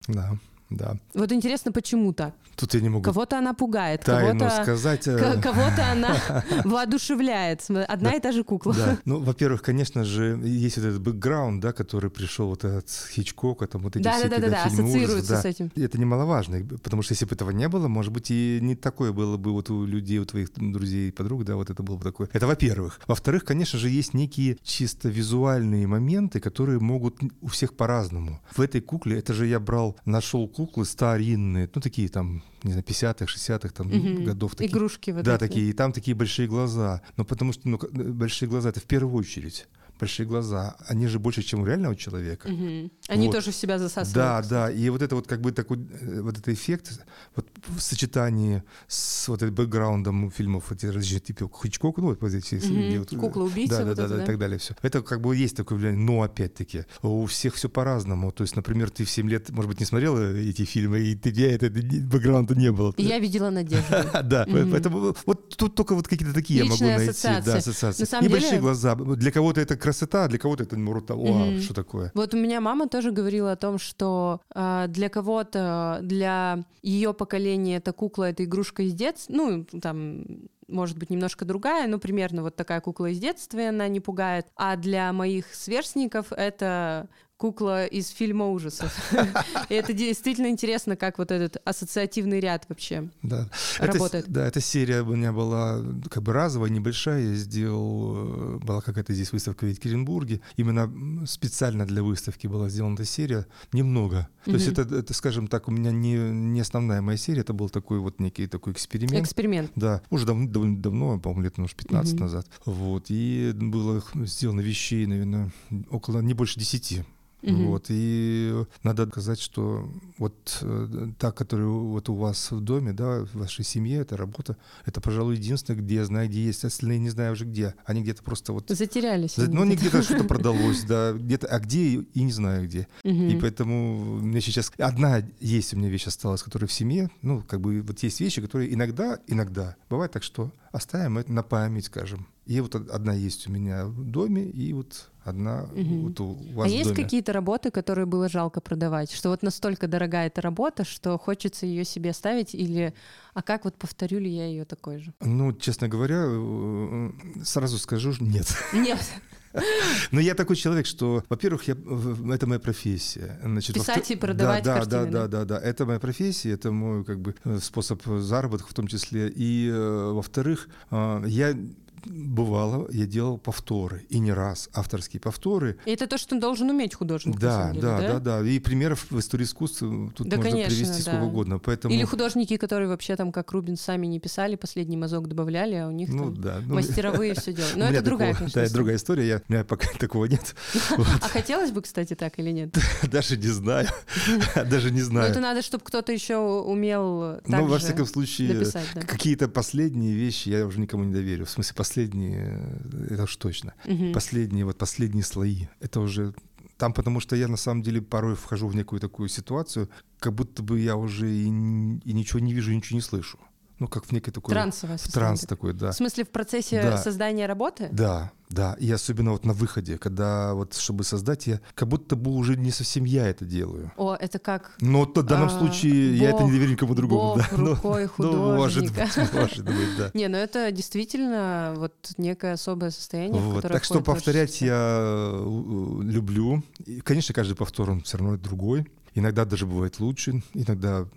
Да, да. Вот интересно, почему так? Тут я не могу Кого-то она пугает, кого-то сказать. э, Кого-то [LAUGHS] она воодушевляет. Одна и та же кукла. Да. [LAUGHS] Ну, во-первых, конечно же, есть вот этот бэкграунд, да, который пришел вот от Хичкока, там вот эти Да, все да, да, да, фильмы ужасов, да. с этим. Это немаловажно, потому что если бы этого не было, может быть, и не такое было бы вот у людей, у твоих друзей и подруг, да, вот это было бы такое. Это во-первых. Во-вторых, конечно же, есть некие чисто визуальные моменты, которые могут у всех по-разному. В этой кукле, это же я брал, нашел куклу, куклы старинные, ну такие там, не знаю, 50-х, 60-х там Мгм. годов. Такие. Игрушки вот Да, эти. такие, и там такие большие глаза. Но потому что ну, большие глаза это в первую очередь. Большие глаза, они же больше, чем у реального человека. Мгм. Они Вот. тоже в себя засасывают. Да, да, и вот это вот как бы такой, э, вот этот эффект вот в сочетании с вот этим бэкграундом фильмов, эти различные типы Хичкока, ну вот вот Мгм. где вот, э, Кукла-убийца да, вот да, это, да, да? и так далее, все. Это как бы есть такое влияние, но опять-таки у всех все по-разному. То есть, например, ты в 7 лет, может быть, не смотрела эти фильмы, и тебя это бэкграунда не было. Я видела надежду. [LAUGHS] Да, поэтому вот тут только вот какие-то такие я могу найти. ассоциации. Да, ассоциации. На самом деле- глаза. Для кого-то это красота, а для кого-то это наоборот, вау, Мгм. что такое. Вот у меня мама тоже говорила о том, что а, для кого-то, для ее поколения эта кукла — это игрушка из детства, ну, там, может быть, немножко другая, но примерно вот такая кукла из детства, и она не пугает. А для моих сверстников это кукла из фильма ужасов. [LAUGHS] И это действительно интересно, как вот этот ассоциативный ряд вообще. Да. Это, Работает. с- да, эта серия у меня была как бы разовая, небольшая. Я сделал, э, была какая-то здесь выставка в Екатеринбурге. Именно специально для выставки была сделана эта серия. Немного. То есть это, это, скажем так, у меня не, не основная моя серия. Это был такой вот некий такой эксперимент. Эксперимент. Да, уже дав- довольно давно, по-моему, лет, может, 15 Мгм. назад. Вот, и было сделано вещей, наверное, около, не больше 10. Мгм. Вот, и надо сказать, что вот э, та, которая вот у вас в доме, да, в вашей семье, эта работа, это, пожалуй, единственное, где я знаю, где есть, остальные не знаю уже где. Они где-то просто вот... Затерялись. За- Ну, они где-то. что-то [LAUGHS] продалось, да, где-то, а где и не знаю где. И поэтому мне сейчас одна есть у меня вещь осталась, которая в семье. Ну, как бы вот есть вещи, которые иногда, иногда бывает так, что оставим это на память, скажем. И вот од- одна есть у меня в доме, и вот одна Мгм. вот у вас А есть какие-то работы, которые было жалко продавать? Что вот настолько дорогая эта работа, что хочется ее себе оставить? Или а как вот повторю ли я ее такой же? Ну, честно говоря, э, сразу скажу, нет. Нет. [LAUGHS] Но я такой человек, что, во-первых, я, это моя профессия. Значит, Писать и продавать да, да, картины, Да, да? да, да. Это моя профессия, это мой как бы э, способ заработка в том числе. И, э, во-вторых, я бывало, я делал повторы, и не раз авторские повторы. И это то, что должен уметь художник. Да, деле, да, да, да, да. И примеров в истории искусства тут Да, можно конечно, привести сколько да. угодно. Поэтому, Или художники, которые вообще там, как Рубин, сами не писали, последний мазок добавляли, а у них ну там да. ну, мастеровые все [LAUGHS] делают. у Но это другая, конечно, Да, другая история. Я, у меня пока [LAUGHS] такого нет. [LAUGHS] А хотелось бы, кстати, так или нет? Даже не знаю. Даже не Но знаю. это надо, чтобы кто-то еще умел Ну, во всяком случае, какие-то последние вещи я уже никому не доверю. В смысле, последние, э, это уж точно. Мгм. Последние, вот последние слои. Это уже там, потому что я на самом деле порой вхожу в некую такую ситуацию, как будто бы я уже и, и ничего не вижу, и ничего не слышу. Ну, как в некой такой... Трансовое в транс такой, да. В смысле, в процессе Да. создания работы? Да, да. И особенно вот на выходе, когда вот, чтобы создать, я как будто бы уже не совсем я это делаю. О, это как Но в данном А, случае я это не Бог- доверю никому другому. Бог да. Ну, рукой ну, может художника. быть, может быть, да. [LAUGHS] Не, ну это действительно вот некое особое состояние, Вот, Так что повторять я э, люблю. И, конечно, каждый повтор, он все равно другой. Иногда даже бывает лучше, иногда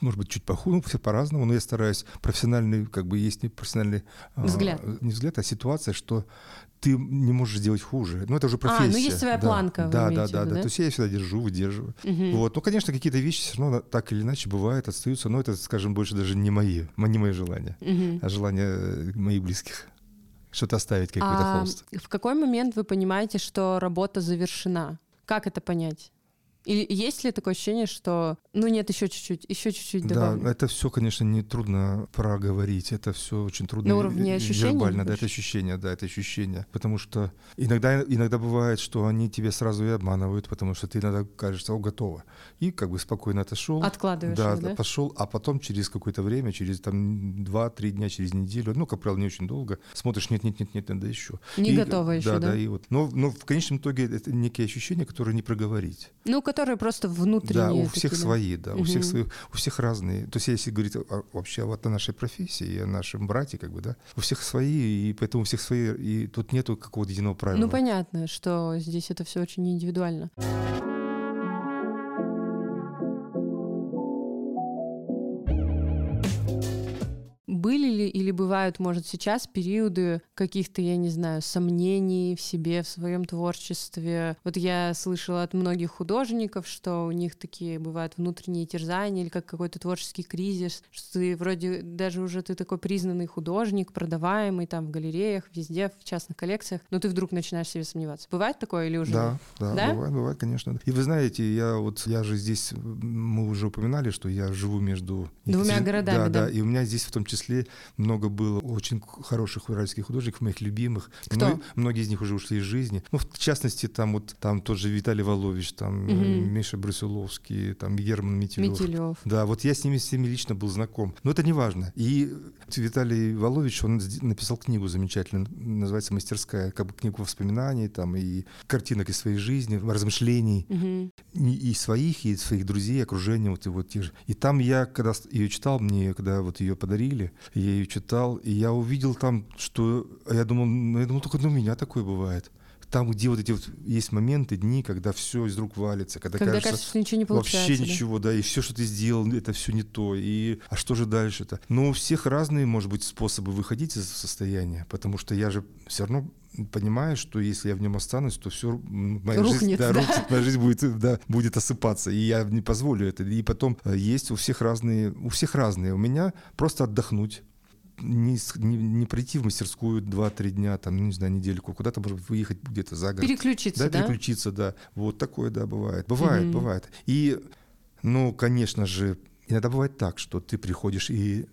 может быть, чуть похуже, ну, все по-разному, но я стараюсь профессиональный, как бы есть не профессиональный а, Взгляд. не взгляд, а ситуация, что ты не можешь сделать хуже. Ну, это уже А, профессия. ну есть своя да. планка, Да, да, да, да. да? То есть я всегда держу, выдерживаю. Мгм. Вот. Ну, конечно, какие-то вещи все равно так или иначе бывают, остаются, но это, скажем, больше даже не мои, не мои желания, Мгм. а желания э, моих близких. Что-то оставить, какой-то А холст. в какой момент вы понимаете, что работа завершена? Как это понять? Или есть ли такое ощущение, что ну нет, еще чуть-чуть, еще чуть-чуть Да, добавлю? это все, конечно, не трудно проговорить, это все очень трудно. На уровне ощущений Вербально, да, это ощущение, да, это ощущение. Потому что иногда, иногда бывает, что они тебе сразу и обманывают, потому что ты иногда кажется, о, готово. И как бы спокойно отошел. Откладываешь Да, да? пошел, а потом через какое-то время, через там 2-3 дня, через неделю, ну, как правило, не очень долго, смотришь, нет, нет, нет, нет, надо еще. Не И- готово еще, да? да? Да, и вот. Но, но в конечном итоге это некие ощущения, которые не проговорить. Ну, которые просто внутренние. Да, у такие, всех да. свои, да, у всех Мгм. свои, у всех разные. То есть если говорить о- вообще вот о нашей профессии, и о нашем брате, как бы, да, у всех свои, и поэтому у всех свои, и тут нету какого-то единого правила. Ну, понятно, что здесь это все очень индивидуально. Или бывают, может, сейчас периоды каких-то, я не знаю, сомнений в себе, в своем творчестве. Вот я слышала от многих художников, что у них такие бывают внутренние терзания или как какой-то творческий кризис, что ты вроде даже уже ты такой признанный художник, продаваемый там в галереях, везде, в частных коллекциях, но ты вдруг начинаешь себе сомневаться. Бывает такое или уже? Да, да, да? бывает, бывает, конечно. И вы знаете, я вот, я же здесь, мы уже упоминали, что я живу между... Двумя городами, да, да. да. И у меня здесь в том числе много было очень хороших уральских художников, моих любимых. Кто? Мно, многие из них уже ушли из жизни. Ну, в частности, там вот там тот же Виталий Волович, там угу. Миша Брусиловский, там Герман Метелев. Метелев. Да, вот я с ними всеми лично был знаком. Но это не важно. И Виталий Волович, он написал книгу замечательную, называется «Мастерская», как бы книгу воспоминаний, там, и картинок из своей жизни, размышлений, угу. и, и своих, и своих друзей, окружения, вот, и вот те же. И там я, когда ее читал, мне, когда вот ее подарили, я ее читал, и я увидел там, что, я думал, ну, я думал, только у меня такое бывает там, где вот эти вот есть моменты, дни, когда все из рук валится, когда, когда кажется, кажется, что ничего не получается. Вообще да? ничего, да, и все, что ты сделал, это все не то. И а что же дальше-то? Но у всех разные, может быть, способы выходить из состояния, потому что я же все равно понимаю, что если я в нем останусь, то все моя рухнет, жизнь, да, да, рухнет, моя жизнь будет, [LAUGHS] да, будет осыпаться, и я не позволю это. И потом э, есть у всех разные, у всех разные. У меня просто отдохнуть, не, не, не прийти в мастерскую 2-3 дня, там, ну, не знаю, недельку, куда-то, может выехать где-то за город. Переключиться, да? Да, переключиться, да. Вот такое, да, бывает. Бывает, mm-hmm. бывает. И, ну, конечно же, иногда бывает так, что ты приходишь и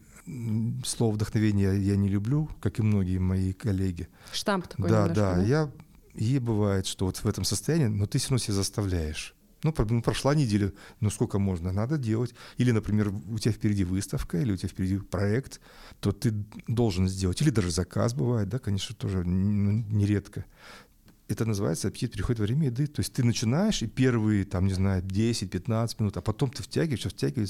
слово вдохновения я не люблю, как и многие мои коллеги. Штамп такой Да, немножко, да, я и бывает, что вот в этом состоянии, но ты все равно себя заставляешь. Ну, ну, прошла неделя, ну сколько можно, надо делать. Или, например, у тебя впереди выставка, или у тебя впереди проект, то ты должен сделать. Или даже заказ бывает, да, конечно, тоже нередко это называется аппетит переходит во время еды. То есть ты начинаешь, и первые, там, не знаю, 10-15 минут, а потом ты втягиваешься, и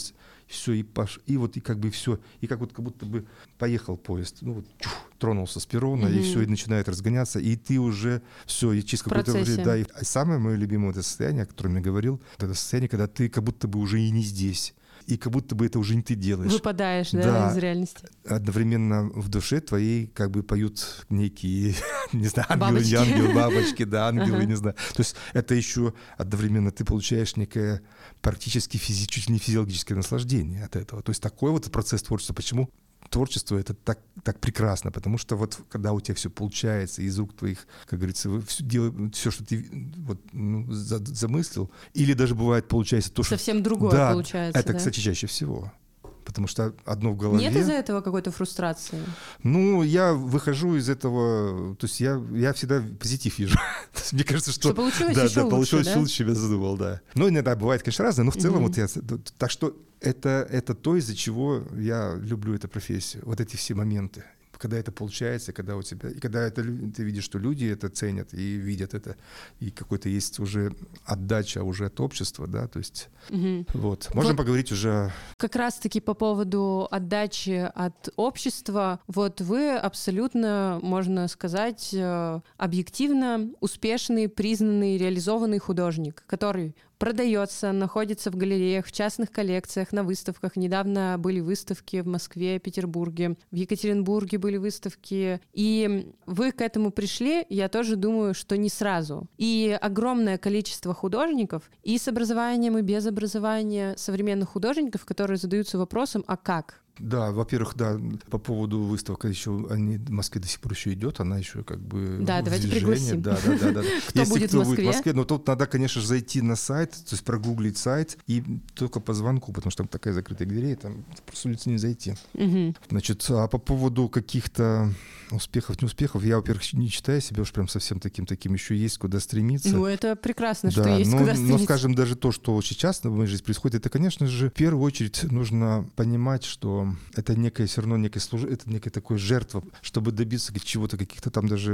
все, и, пош... и вот, и как бы все, и как вот как будто бы поехал поезд, ну вот, чух, тронулся с перрона, mm-hmm. и все, и начинает разгоняться, и ты уже все, и через какое-то время, да, и самое мое любимое это состояние, о котором я говорил, это состояние, когда ты как будто бы уже и не здесь и как будто бы это уже не ты делаешь. Выпадаешь, да, да из реальности. Одновременно в душе твоей как бы поют некие, [LAUGHS] не знаю, ангелы, бабочки. не ангелы, бабочки, да, [LAUGHS] ангелы, ага. не знаю. То есть это еще одновременно ты получаешь некое практически физи- чуть ли не физиологическое наслаждение от этого. То есть такой вот процесс творчества. Почему творчество это так, так прекрасно, потому что вот когда у тебя все получается из рук твоих, как говорится, все, делай, все что ты вот, ну, за, замыслил, или даже бывает получается то, что... Совсем другое да, получается. Это, да? кстати, чаще всего потому что одно в голове. Нет из-за этого какой-то фрустрации? Ну, я выхожу из этого, то есть я, я всегда позитив вижу. [LAUGHS] Мне кажется, что... Что получилось да, еще да, лучше, получилось да? лучше, чем я задумал, да. Но иногда бывает, конечно, разное, но в целом вот я... Так что это, это то, из-за чего я люблю эту профессию, вот эти все моменты когда это получается, когда у тебя, и когда это, ты видишь, что люди это ценят и видят это, и какой-то есть уже отдача уже от общества, да, то есть угу. вот. Можем вот поговорить уже... Как раз-таки по поводу отдачи от общества, вот вы абсолютно, можно сказать, э, объективно успешный, признанный, реализованный художник, который продается, находится в галереях, в частных коллекциях, на выставках. Недавно были выставки в Москве, Петербурге, в Екатеринбурге были выставки. И вы к этому пришли, я тоже думаю, что не сразу. И огромное количество художников, и с образованием, и без образования, современных художников, которые задаются вопросом, а как? Да, во-первых, да, по поводу выставки еще они в Москве до сих пор еще идет, она еще как бы да, давайте пригласим. Да, да, да, да. [LAUGHS] Кто Если будет кто в Москве? будет в Москве, но тут надо, конечно же, зайти на сайт, то есть прогуглить сайт и только по звонку, потому что там такая закрытая галерея, там просто улицы не зайти. Угу. Значит, а по поводу каких-то успехов, неуспехов, я, во-первых, не считаю себя уж прям совсем таким таким, еще есть куда стремиться. Ну, это прекрасно, да, что есть но, куда стремиться. Но, скажем, даже то, что сейчас в моей жизни происходит, это, конечно же, в первую очередь нужно понимать, что это некое все равно некое служ... это некая такое жертва, чтобы добиться чего-то, каких-то там даже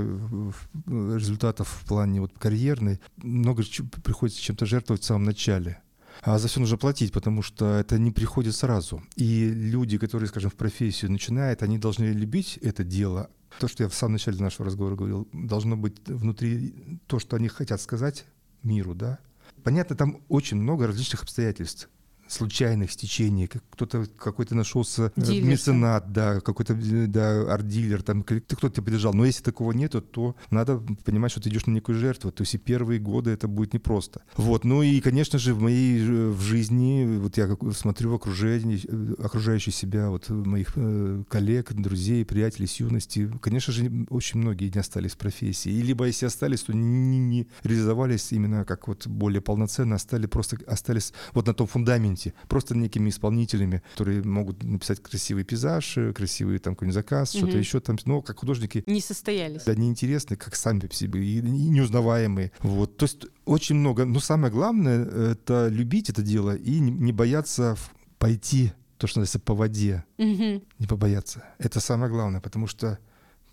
результатов в плане вот карьерной, много приходится чем-то жертвовать в самом начале. А за все нужно платить, потому что это не приходит сразу. И люди, которые, скажем, в профессию начинают, они должны любить это дело. То, что я в самом начале нашего разговора говорил, должно быть внутри то, что они хотят сказать миру, да. Понятно, там очень много различных обстоятельств случайных стечений, кто-то какой-то нашелся э, Дилер, меценат, да, какой-то э, да, арт-дилер, там кто-то тебя поддержал. Но если такого нету, то надо понимать, что ты идешь на некую жертву. То есть и первые годы это будет непросто. Вот. Ну и, конечно же, в моей в жизни, вот я смотрю в окружении, окружающие себя, вот моих коллег, друзей, приятелей с юности, конечно же, очень многие не остались в профессии. И либо если остались, то не, не реализовались именно как вот более полноценно, остались просто остались вот на том фундаменте, просто некими исполнителями, которые могут написать красивый пейзаж, красивый там какой-нибудь заказ, mm-hmm. что-то еще там, но как художники... Не состоялись. Да, неинтересны, как сами по себе, и, и неузнаваемые. Вот, то есть очень много, но самое главное, это любить это дело и не бояться пойти то, что называется, по воде. Угу. Не побояться. Это самое главное, потому что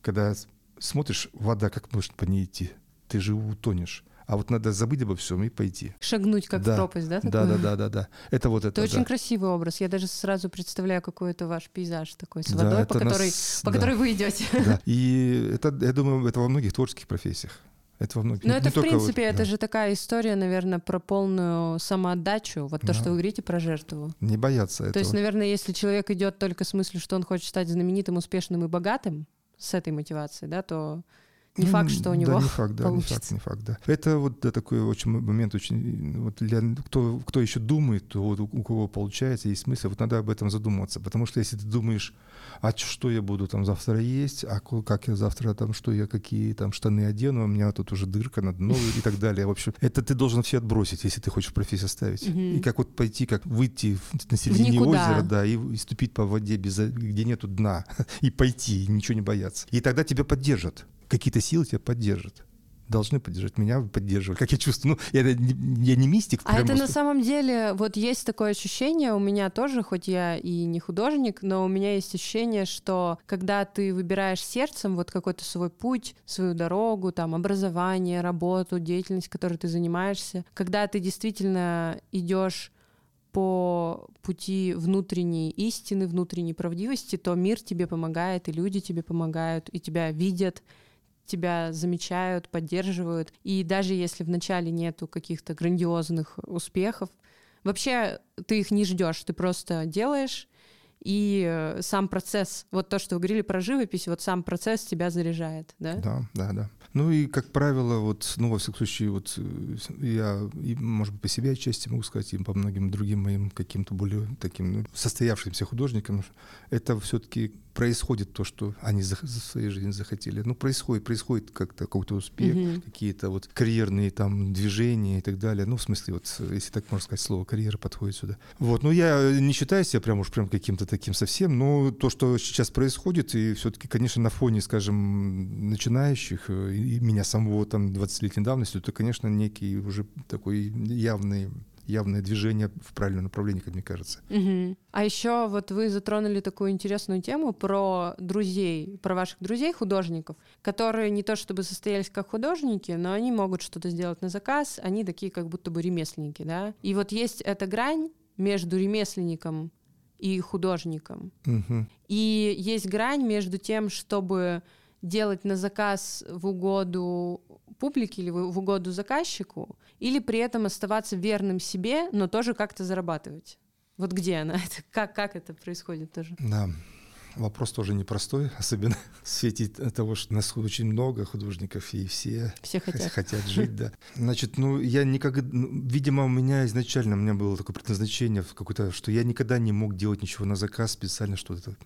когда смотришь, вода, как может по ней идти? Ты же утонешь. А вот надо забыть обо всем и пойти. Шагнуть как да. в пропасть, да? Да, да, да, да, да. Это вот это. Это очень да. красивый образ. Я даже сразу представляю какой-то ваш пейзаж такой с водой, да, по, которой, нас... по да. которой вы идете. [LAUGHS] Да. И это, я думаю, это во многих творческих профессиях. Это во многих. Но не, это, не в принципе, вот, это да. же такая история, наверное, про полную самоотдачу. Вот то, да. что вы говорите про жертву. Не бояться этого. То есть, наверное, если человек идет только с мыслью, что он хочет стать знаменитым, успешным и богатым, с этой мотивацией, да, то не факт, что у него да, не факт, да, получится. Не факт, не факт, да. Это вот да, такой очень момент очень вот для кто кто еще думает, то вот у, кого получается есть смысл, вот надо об этом задуматься, потому что если ты думаешь, а что я буду там завтра есть, а как я завтра там что я какие там штаны одену, у меня тут уже дырка надо новую и так далее. В общем, это ты должен все отбросить, если ты хочешь профессию ставить. И как вот пойти, как выйти на середине озера, да, и, и ступить по воде без где нету дна [LAUGHS] и пойти, и ничего не бояться. И тогда тебя поддержат какие-то силы тебя поддержат должны поддержать меня, поддерживать. Как я чувствую, ну, я, я не мистик. А это на самом деле, вот есть такое ощущение у меня тоже, хоть я и не художник, но у меня есть ощущение, что когда ты выбираешь сердцем вот какой-то свой путь, свою дорогу, там, образование, работу, деятельность, которой ты занимаешься, когда ты действительно идешь по пути внутренней истины, внутренней правдивости, то мир тебе помогает, и люди тебе помогают, и тебя видят, тебя замечают, поддерживают. И даже если вначале нету каких-то грандиозных успехов, вообще ты их не ждешь, ты просто делаешь, и э, сам процесс, вот то, что вы говорили про живопись, вот сам процесс тебя заряжает, да? Да, да, да. Ну и, как правило, вот, ну, во всяком случае, вот э, я, и, может быть, по себе отчасти могу сказать, и по многим другим моим каким-то более таким ну, состоявшимся художникам, это все-таки происходит то, что они за, за своей жизни захотели. Ну, происходит, происходит как-то какой-то успех, mm-hmm. какие-то вот карьерные там движения и так далее. Ну, в смысле, вот, если так можно сказать, слово карьера подходит сюда. Вот, ну, я не считаю себя прям уж прям каким-то таким совсем, но то, что сейчас происходит, и все-таки, конечно, на фоне, скажем, начинающих, э, и меня самого там 20-летней давности, это, конечно, некий уже такой явный явное движение в правильном направлении, как мне кажется. Угу. А еще вот вы затронули такую интересную тему про друзей, про ваших друзей художников, которые не то чтобы состоялись как художники, но они могут что-то сделать на заказ, они такие как будто бы ремесленники, да. И вот есть эта грань между ремесленником и художником. Угу. И есть грань между тем, чтобы делать на заказ в угоду публике или в угоду заказчику, или при этом оставаться верным себе, но тоже как-то зарабатывать? Вот где она? [LAUGHS] Это, как, как это происходит тоже? Да, вопрос тоже непростой, [LAUGHS] особенно в свете того, что нас очень много художников, и все, все хотят. хотят жить, да. Значит, ну, я никогда, ну, видимо, у меня изначально, у меня было такое предназначение, какое-то, что я никогда не мог делать ничего на заказ специально, что-то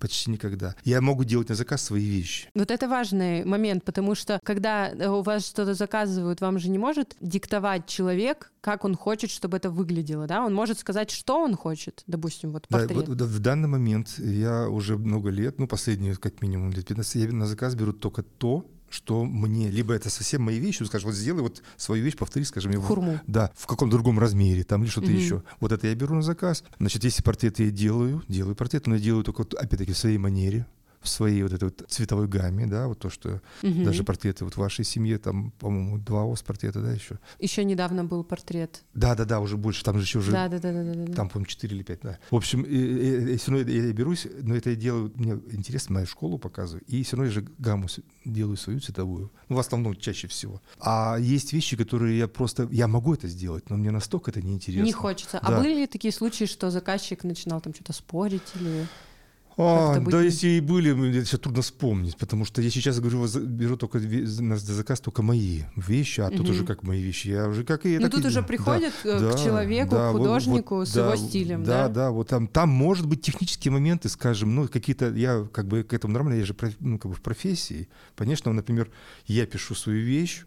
Почти никогда. Я могу делать на заказ свои вещи. Вот это важный момент, потому что когда э, у вас что-то заказывают, вам же не может диктовать человек, как он хочет, чтобы это выглядело, да? Он может сказать, что он хочет, допустим, вот портрет. Да, вот, в данный момент я уже много лет, ну, последние как минимум лет 15, я на заказ беру только то, что мне, либо это совсем мои вещи, скажешь, вот сделай вот свою вещь, повтори, скажем, мне. Хурму. Да, в каком-то другом размере, там или что-то угу. еще. Вот это я беру на заказ. Значит, если портрет я делаю, делаю портрет, но я делаю только, опять-таки, в своей манере, в своей вот этой вот цветовой гамме, да, вот то, что Мгм. даже портреты вот в вашей семье, там, по-моему, два ос портрета, да, еще? Еще недавно был портрет. Да-да-да, уже больше, там же еще уже Да, да, да, да, да, да. Там, по-моему, 4 или 5, да. В общем, все равно я, я берусь, но это я делаю, мне интересно, мою школу показываю, и все равно я же гамму делаю свою цветовую. Ну, в основном, чаще всего. А есть вещи, которые я просто, я могу это сделать, но мне настолько это неинтересно. Не хочется. А Да. были ли такие случаи, что заказчик начинал там что-то спорить или... А, быть да, если и были, мне это сейчас трудно вспомнить, потому что я сейчас говорю, беру только на заказ только мои вещи, а тут Мгм. уже как мои вещи, я уже как и Ну тут и- уже да. приходят э, Да, к человеку, да, к вот- художнику вот, с да, его стилем, да? да? Да, вот там, там может быть технические моменты, скажем, ну какие-то, я как бы к этому нормально, я же ну, как бы в профессии. Конечно, например, я пишу свою вещь,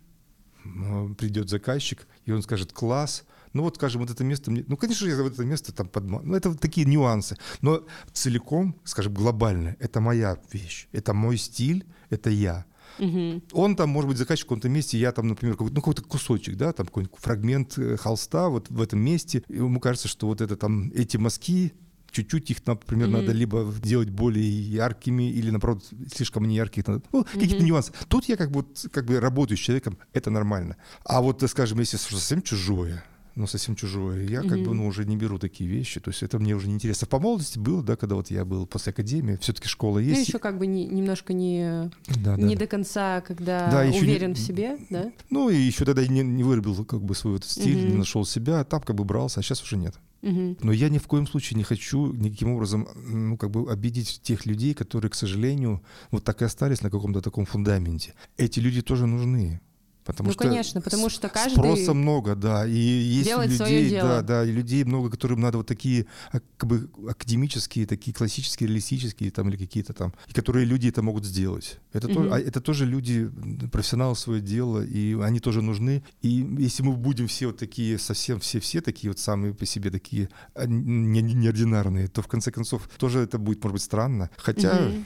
придет заказчик, и он скажет класс, ну вот, скажем, вот это место, мне, ну, конечно, я вот это место там под, ну, это вот такие нюансы, но целиком, скажем, глобально, это моя вещь, это мой стиль, это я. Мгм. Он там, может быть, заказчик в каком-то месте, я там, например, какой-то, ну, какой-то кусочек, да, там какой-нибудь фрагмент э, холста вот в этом месте, и ему кажется, что вот это там, эти мазки, чуть-чуть их, например, Мгм. надо либо делать более яркими, или, наоборот, слишком не яркие. надо- Ну, какие-то Мгм. нюансы. Тут я как бы, как бы работаю с человеком, это нормально. А вот, э, скажем, если совсем чужое, ну, совсем чужое, я как бы, Мгм. ну, уже не беру такие вещи, то есть это мне уже не интересно. По молодости было, да, когда вот я был после академии, все-таки школа Ну есть. еще как бы не- немножко не, Да, не да. до конца, когда Да, еще не- уверен в себе, да? Ну и еще тогда не, не выработал как бы свой вот стиль, Мгм. не нашел себя, а там как бы брался, а сейчас уже нет. Но я ни в коем случае не хочу никаким образом, ну, как бы обидеть тех людей, которые, к сожалению, вот так и остались на каком-то таком фундаменте. Эти люди тоже нужны. Потому Ну, что конечно, потому что каждый спроса много, да, и есть людей, да, да, и людей много, которым надо вот такие а, как бы академические, такие классические, реалистические там или какие-то там, и которые люди это могут сделать. Это, то- Мгм. а это тоже люди, профессионалы свое дело, и они тоже нужны. И если мы будем все вот такие, совсем все-все такие вот самые по себе такие а, не- не- неординарные, то в конце концов тоже это будет, может быть, странно. Хотя Мгм.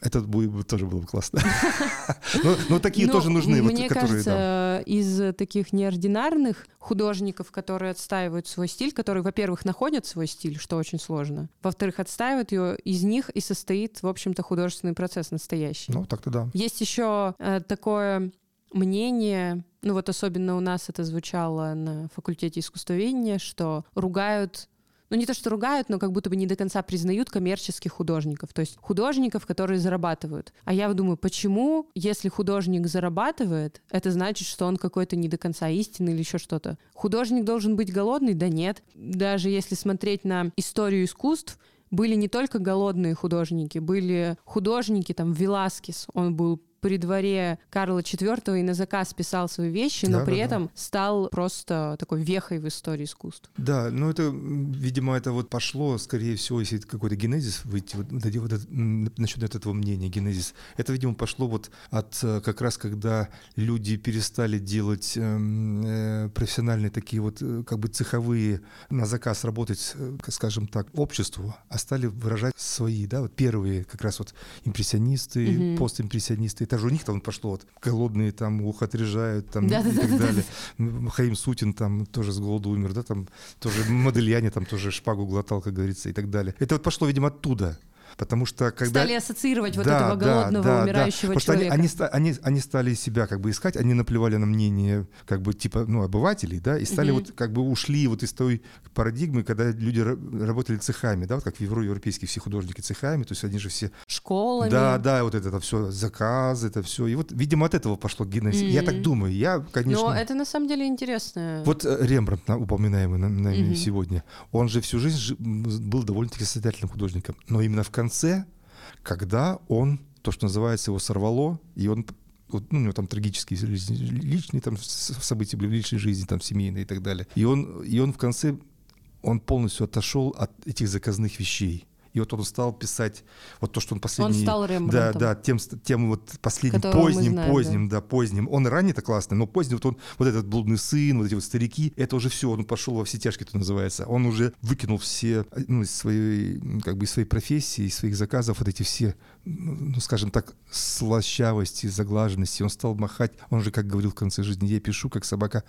Это будет, тоже было бы классно. Но [LAUGHS] но такие Ну, тоже нужны, вот, Мне кажется, из таких неординарных художников, которые отстаивают свой стиль, которые, во-первых, находят свой стиль, что очень сложно, во-вторых, отстаивают ее, из них и состоит, в общем-то, художественный процесс настоящий. Ну, так-то да. Есть еще э, такое мнение, ну вот особенно у нас это звучало на факультете искусствоведения, что ругают ну не то, что ругают, но как будто бы не до конца признают коммерческих художников, то есть художников, которые зарабатывают. А я думаю, почему, если художник зарабатывает, это значит, что он какой-то не до конца истинный или еще что-то? Художник должен быть голодный? Да нет. Даже если смотреть на историю искусств, были не только голодные художники, были художники, там, Веласкес, он был при дворе Карла IV и на заказ писал свои вещи, но Да, при да, да. этом стал просто такой вехой в истории искусств. Да, ну это, видимо, это вот пошло, скорее всего, если какой-то генезис выйти, вот, вот это, насчет этого мнения, генезис, это, видимо, пошло вот от э, как раз, когда люди перестали делать эм, э, профессиональные такие вот э, как бы цеховые на заказ работать, э, скажем так, обществу, а стали выражать свои, да, вот первые как раз вот импрессионисты, Мгм. постимпрессионисты, это же у них там пошло вот голодные там ухо отрежают там и Да-да-да-да-да. так далее. М, Хаим Сутин там тоже с голоду умер, да, там тоже Модельяне там тоже шпагу глотал, как говорится, и так далее. Это вот пошло, видимо, оттуда. Потому что когда... Стали ассоциировать вот Да, этого да, голодного, да, да. умирающего Потому что они, человека. они, они, они стали себя как бы искать, они наплевали на мнение как бы типа ну, обывателей, да, и стали Мгм. вот как бы ушли вот из той парадигмы, когда люди ра- работали цехами, да, вот как в Евро- европейские все художники цехами, то есть они же все Школами. да, да, вот это, все, заказы, это все. И вот, видимо, от этого пошло генезис. Я так думаю. Я, конечно... Но это на самом деле интересно. Вот э, Рембрандт, на- упоминаемый на- нами Мгм. сегодня, он же всю жизнь был довольно-таки состоятельным художником. Но именно в конце, когда он, то, что называется, его сорвало, и он вот, ну, у него там трагические личные там события были в личной жизни, там семейные и так далее. И он, и он в конце, он полностью отошел от этих заказных вещей. И вот он стал писать вот то, что он Он последний... стал Да, Рембрандтом. да, тем, ст- тем вот последним, Которого поздним, знаем, поздним, да. поздним. Он ранее-то классный, но поздний вот он, вот этот блудный сын, вот эти вот старики, это уже все, он пошел во все тяжкие, это называется. Он уже выкинул все, ну, из своей, как бы из своей профессии, из своих заказов, вот эти все, ну, скажем так, слащавости, заглаженности. Он стал махать, он же, как говорил в конце жизни, я пишу, как собака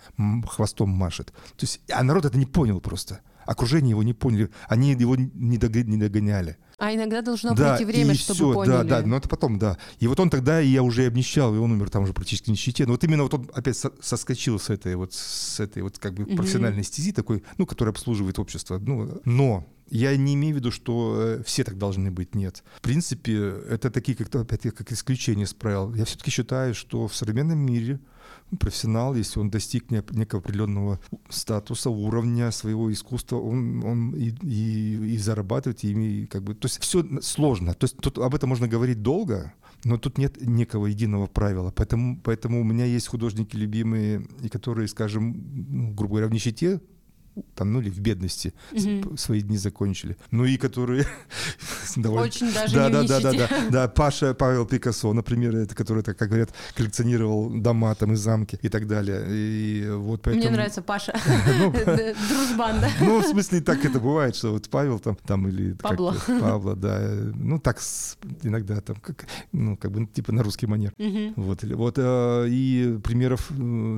хвостом машет. То есть, а народ это не понял просто. Окружение его не поняли, они его не догоняли. А иногда должно да, пройти время, чтобы все, поняли. Да, да, но это потом, да. И вот он тогда, и я уже обнищал, и он умер там уже практически в нищете. Но вот именно вот он опять соскочил с этой вот, с этой вот как бы профессиональной стези такой, ну, которая обслуживает общество. Ну, но я не имею в виду, что э, все так должны быть, нет. В принципе, это такие, как, опять как исключение из правил. Я все-таки считаю, что в современном мире профессионал, если он достиг некого определенного статуса, уровня своего искусства, он, он и, и, и зарабатывает, и, и как бы, то есть все сложно. То есть тут об этом можно говорить долго, но тут нет некого единого правила. Поэтому, поэтому у меня есть художники любимые, которые, скажем, ну, грубо говоря, в нищете там, ну или в бедности mm-hmm. свои дни закончили. Ну и которые [LAUGHS] довольно... Очень даже да, да, да, да, да, да, Паша Павел Пикассо, например, это который, как говорят, коллекционировал дома там и замки и так далее. И вот поэтому... Мне нравится Паша. [LAUGHS] Ну, [LAUGHS] Дружбан, да? Ну, в смысле, так это бывает, что вот Павел там, там или... Пабло. Пабло, да. Ну, так иногда там, как, ну, как бы, типа на русский манер. Вот, вот. Э, и примеров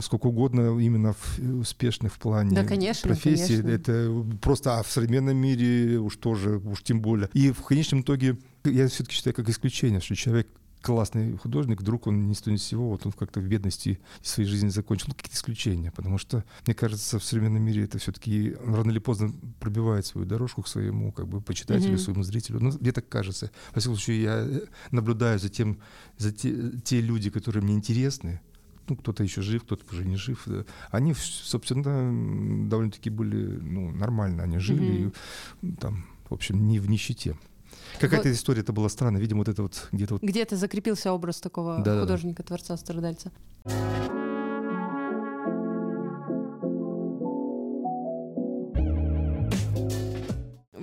сколько угодно именно успешных в плане да, конечно, профессии. Конечно. Это просто, а в современном мире уж тоже, уж тем более. И в конечном итоге я все-таки считаю как исключение, что человек классный художник, вдруг он ни с того ни с сего, вот он как-то в бедности своей жизни закончил. Ну, какие-то исключения, потому что, мне кажется, в современном мире это все-таки рано или поздно пробивает свою дорожку к своему как бы почитателю, mm-hmm. своему зрителю. Ну, мне так кажется. Во всяком случае, я наблюдаю за тем, за те, те люди, которые мне интересны, ну, кто-то еще жив, кто-то уже не жив. Они, собственно, довольно-таки были, ну, нормально, они жили, mm-hmm. там, в общем, не в нищете. Какая-то вот. история это была странная, видимо, вот это вот где-то вот... Где-то закрепился образ такого да, художника, творца, страдальца.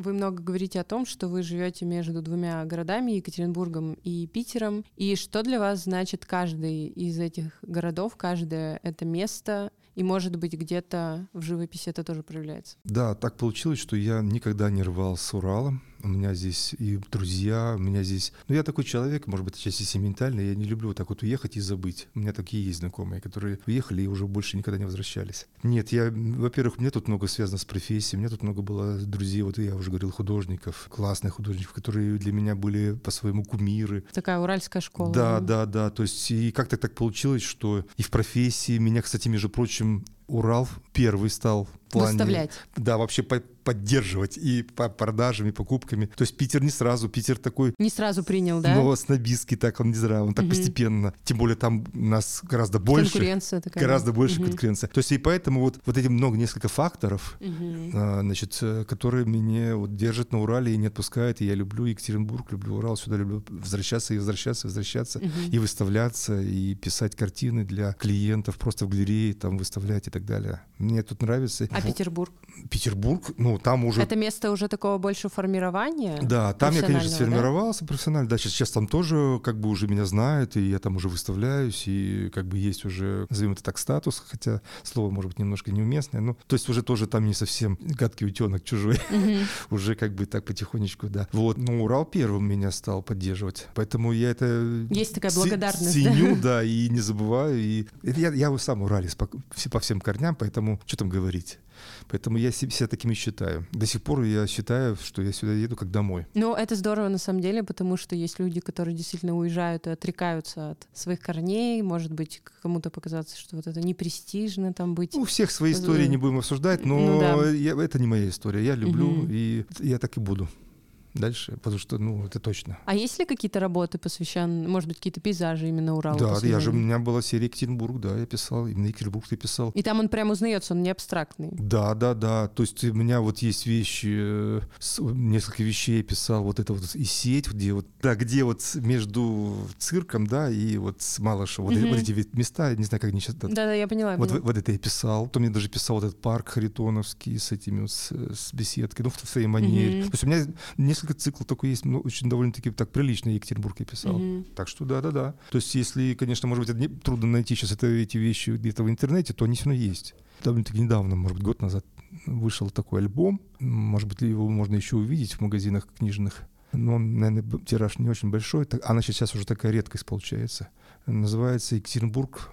Вы много говорите о том, что вы живете между двумя городами, Екатеринбургом и Питером. И что для вас значит каждый из этих городов, каждое это место? И, может быть, где-то в живописи это тоже проявляется? Да, так получилось, что я никогда не рвал с Уралом у меня здесь и друзья, у меня здесь... Ну, я такой человек, может быть, отчасти сентиментальный, я не люблю вот так вот уехать и забыть. У меня такие есть знакомые, которые уехали и уже больше никогда не возвращались. Нет, я, во-первых, мне тут много связано с профессией, у меня тут много было друзей, вот я уже говорил, художников, классных художников, которые для меня были по-своему кумиры. Такая уральская школа. Да, да, да, то есть и как-то так получилось, что и в профессии меня, кстати, между прочим, Урал первый стал в плане... Выставлять. Да, вообще по поддерживать и по продажам, и покупками. То есть Питер не сразу, Питер такой... Не сразу принял, да? Но снобистский так, он не зря, он так угу. постепенно. Тем более там у нас гораздо больше. Конкуренция такая. Гораздо больше угу. конкуренция. То есть и поэтому вот, вот эти много, несколько факторов, угу. а, значит, э, которые меня вот держат на Урале и не отпускают. И я люблю Екатеринбург, люблю Урал, сюда люблю возвращаться и возвращаться, возвращаться, угу. и выставляться, и писать картины для клиентов, просто в галерее там выставлять и так далее. Мне тут нравится. А Петербург? Петербург, ну, там уже... Это место уже такого больше формирования? Да, там я, конечно, сформировался да? профессионально. Да, сейчас, сейчас там тоже как бы уже меня знают, и я там уже выставляюсь, и как бы есть уже, назовем это так, статус, хотя слово, может быть, немножко неуместное. Ну, то есть уже тоже там не совсем гадкий утенок чужой. [LAUGHS] уже как бы так потихонечку, да. Вот, но Урал первым меня стал поддерживать. Поэтому я это... Есть такая благодарность, Ценю, да, и не забываю. И я, я сам уралец по, по всем корням, поэтому что там говорить. Поэтому я себя такими считаю. До сих пор я считаю, что я сюда еду как домой. Ну, это здорово на самом деле, потому что есть люди, которые действительно уезжают и отрекаются от своих корней. Может быть, кому-то показаться, что вот это не престижно там быть. У всех свои истории не будем обсуждать, но ну, да. я, это не моя история. Я люблю, угу. и я так и буду дальше, потому что, ну, это точно. А есть ли какие-то работы посвященные, может быть, какие-то пейзажи именно Урала? Да, я же, у меня была серия Екатеринбург, да, я писал, именно Екатеринбург ты писал. И там он прям узнается, он не абстрактный. Да, да, да, то есть у меня вот есть вещи, э, несколько вещей я писал, вот это вот и сеть, где вот, да, где вот между цирком, да, и вот с Малышем, вот, угу. вот эти места, не знаю, как они сейчас... Да, да, я поняла. Вот, поняла. вот это я писал, то мне даже писал вот этот парк Харитоновский с этими, с, с беседкой, ну, в своей манере. Угу. То есть у меня несколько циклов такой есть, ну, очень довольно-таки так прилично Екатеринбург я писал. Угу. Так что да-да-да. То есть если, конечно, может быть, это трудно найти сейчас это, эти вещи где-то в интернете, то они все равно есть. Довольно-таки недавно, может быть, год назад вышел такой альбом. Может быть, его можно еще увидеть в магазинах книжных. Но он, наверное, тираж не очень большой. Она сейчас уже такая редкость получается. Называется «Екатеринбург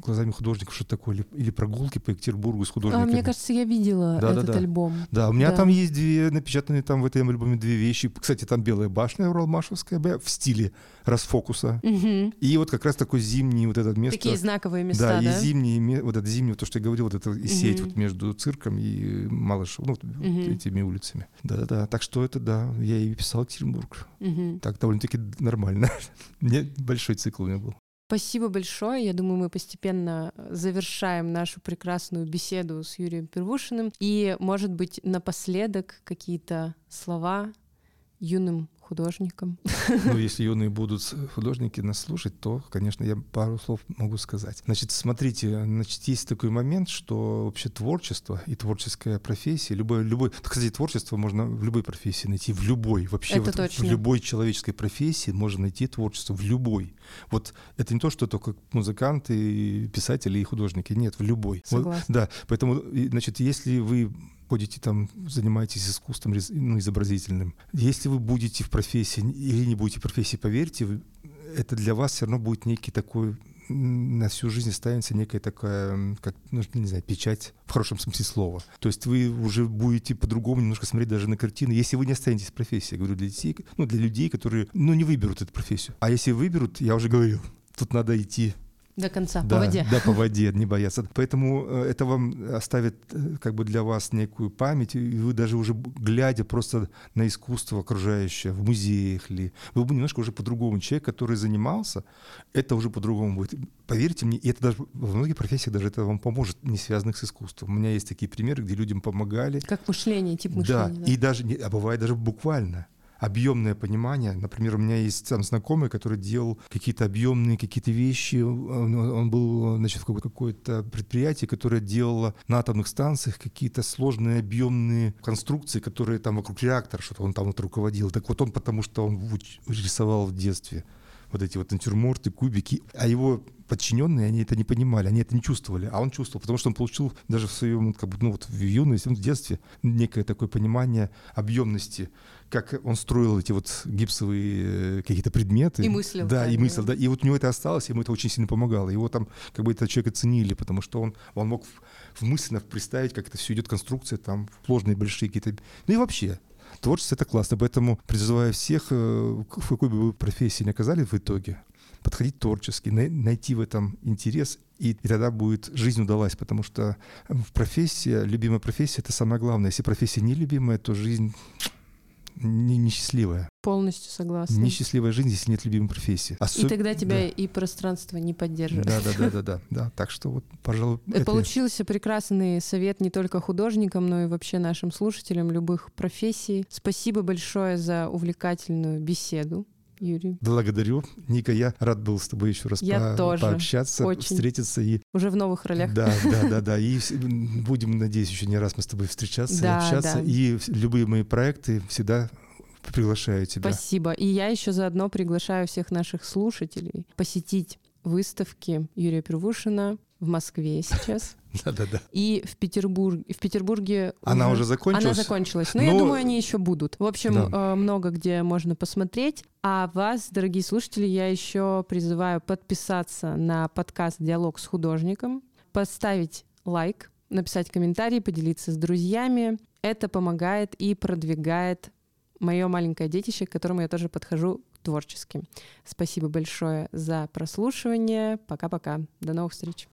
глазами художников, что такое, или, прогулки по Екатеринбургу с художниками. А, мне кажется, я видела Да, да, этот да. альбом. Да, у меня Да. там есть две напечатанные там в этом альбоме две вещи. Кстати, там белая башня Уралмашевская в стиле расфокуса. Мгм. И вот как раз такой зимний вот этот место. Такие знаковые да, места, и да? зимний, ме- вот это зимний, то, что я говорил, вот это и сеть вот между цирком и Малышев, ну, вот Мгм. этими улицами. Да-да-да, так что это, да, я и писал Екатеринбург. Мгм. Так довольно-таки нормально. [LAUGHS] Мне большой цикл у меня был. Спасибо большое. Я думаю, мы постепенно завершаем нашу прекрасную беседу с Юрием Первушиным. И, может быть, напоследок какие-то слова юным художникам. Ну, [LAUGHS] если юные будут художники нас слушать, то, конечно, я пару слов могу сказать. Значит, смотрите, значит, есть такой момент, что вообще творчество и творческая профессия, любое, любой, кстати, творчество можно в любой профессии найти, в любой, вообще Это вот точно. в любой человеческой профессии можно найти творчество, в любой. Вот это не то, что только музыканты, писатели и художники, нет, в любой. Вот, Согласна. да, поэтому, значит, если вы ходите там, занимаетесь искусством ну, изобразительным, если вы будете в профессии или не будете в профессии, поверьте, это для вас все равно будет некий такой на всю жизнь останется некая такая, как, ну, не знаю, печать в хорошем смысле слова. То есть вы уже будете по-другому немножко смотреть даже на картины, если вы не останетесь в профессии. Я говорю для детей, ну, для людей, которые, ну, не выберут эту профессию. А если выберут, я уже говорил, тут надо идти До конца, да, по воде. Да, по воде, не бояться. Поэтому э, это вам оставит э, как бы для вас некую память, и вы даже уже глядя просто на искусство окружающее, в музеях ли, вы бы немножко уже по-другому. Человек, который занимался, это уже по-другому будет. Поверьте мне, и это даже во многих профессиях даже это вам поможет, не связанных с искусством. У меня есть такие примеры, где людям помогали. Как мышление, тип Да, мышления. и даже, а бывает даже буквально объемное понимание. Например, у меня есть там знакомый, который делал какие-то объемные какие-то вещи. Он, был, значит, в какое- какое-то предприятие, которое делало на атомных станциях какие-то сложные объемные конструкции, которые там вокруг реактора, что-то он там вот руководил. Так вот он, потому что он рисовал в детстве вот эти вот натюрморты, кубики, а его подчиненные, они это не понимали, они это не чувствовали, а он чувствовал, потому что он получил даже в своем, как бы, ну вот в юности, в детстве некое такое понимание объемности, как он строил эти вот гипсовые э, какие-то предметы. И мыслил Да, так, и мыслил, да. да. И вот у него это осталось, ему это очень сильно помогало. Его там как бы это человека ценили, потому что он, он мог в, в мысленно представить, как это все идет конструкция, там сложные большие какие-то... Ну и вообще, Творчество — это классно, поэтому призываю всех, э, в какой бы вы профессии ни оказались в итоге, подходить творчески, най- найти в этом интерес, и, тогда будет жизнь удалась, потому что профессия, любимая профессия — это самое главное. Если профессия нелюбимая, то жизнь не- несчастливая. Полностью согласна. Несчастливая жизнь, если нет любимой профессии. И Особ- тогда тебя да. и пространство не поддерживает. Да, да, да, да, да, да. Так что вот, пожалуй, это- Получился прекрасный совет не только художникам, но и вообще нашим слушателям любых профессий. Спасибо большое за увлекательную беседу, Юрий. Благодарю. Ника, я рад был с тобой еще раз Я по- тоже. пообщаться, Очень. встретиться и Уже в новых ролях. Да, да, да, да. И [LAUGHS] будем, надеюсь, еще не раз мы с тобой встречаться, Да, общаться. да. И любые мои проекты всегда приглашаю тебя. Спасибо. И я еще заодно приглашаю всех наших слушателей посетить выставки Юрия Первушина в Москве сейчас. Да, да, да. И в Петербурге. В Петербурге Она уже закончилась? Она закончилась. Но я Ну, думаю, они еще будут. В общем, да. э, много где можно посмотреть. А вас, дорогие слушатели, я еще призываю подписаться на подкаст «Диалог с художником», поставить лайк, написать комментарий, поделиться с друзьями. Это помогает и продвигает мое маленькое детище, к которому я тоже подхожу творчески. Спасибо большое за прослушивание. Пока-пока. До новых встреч.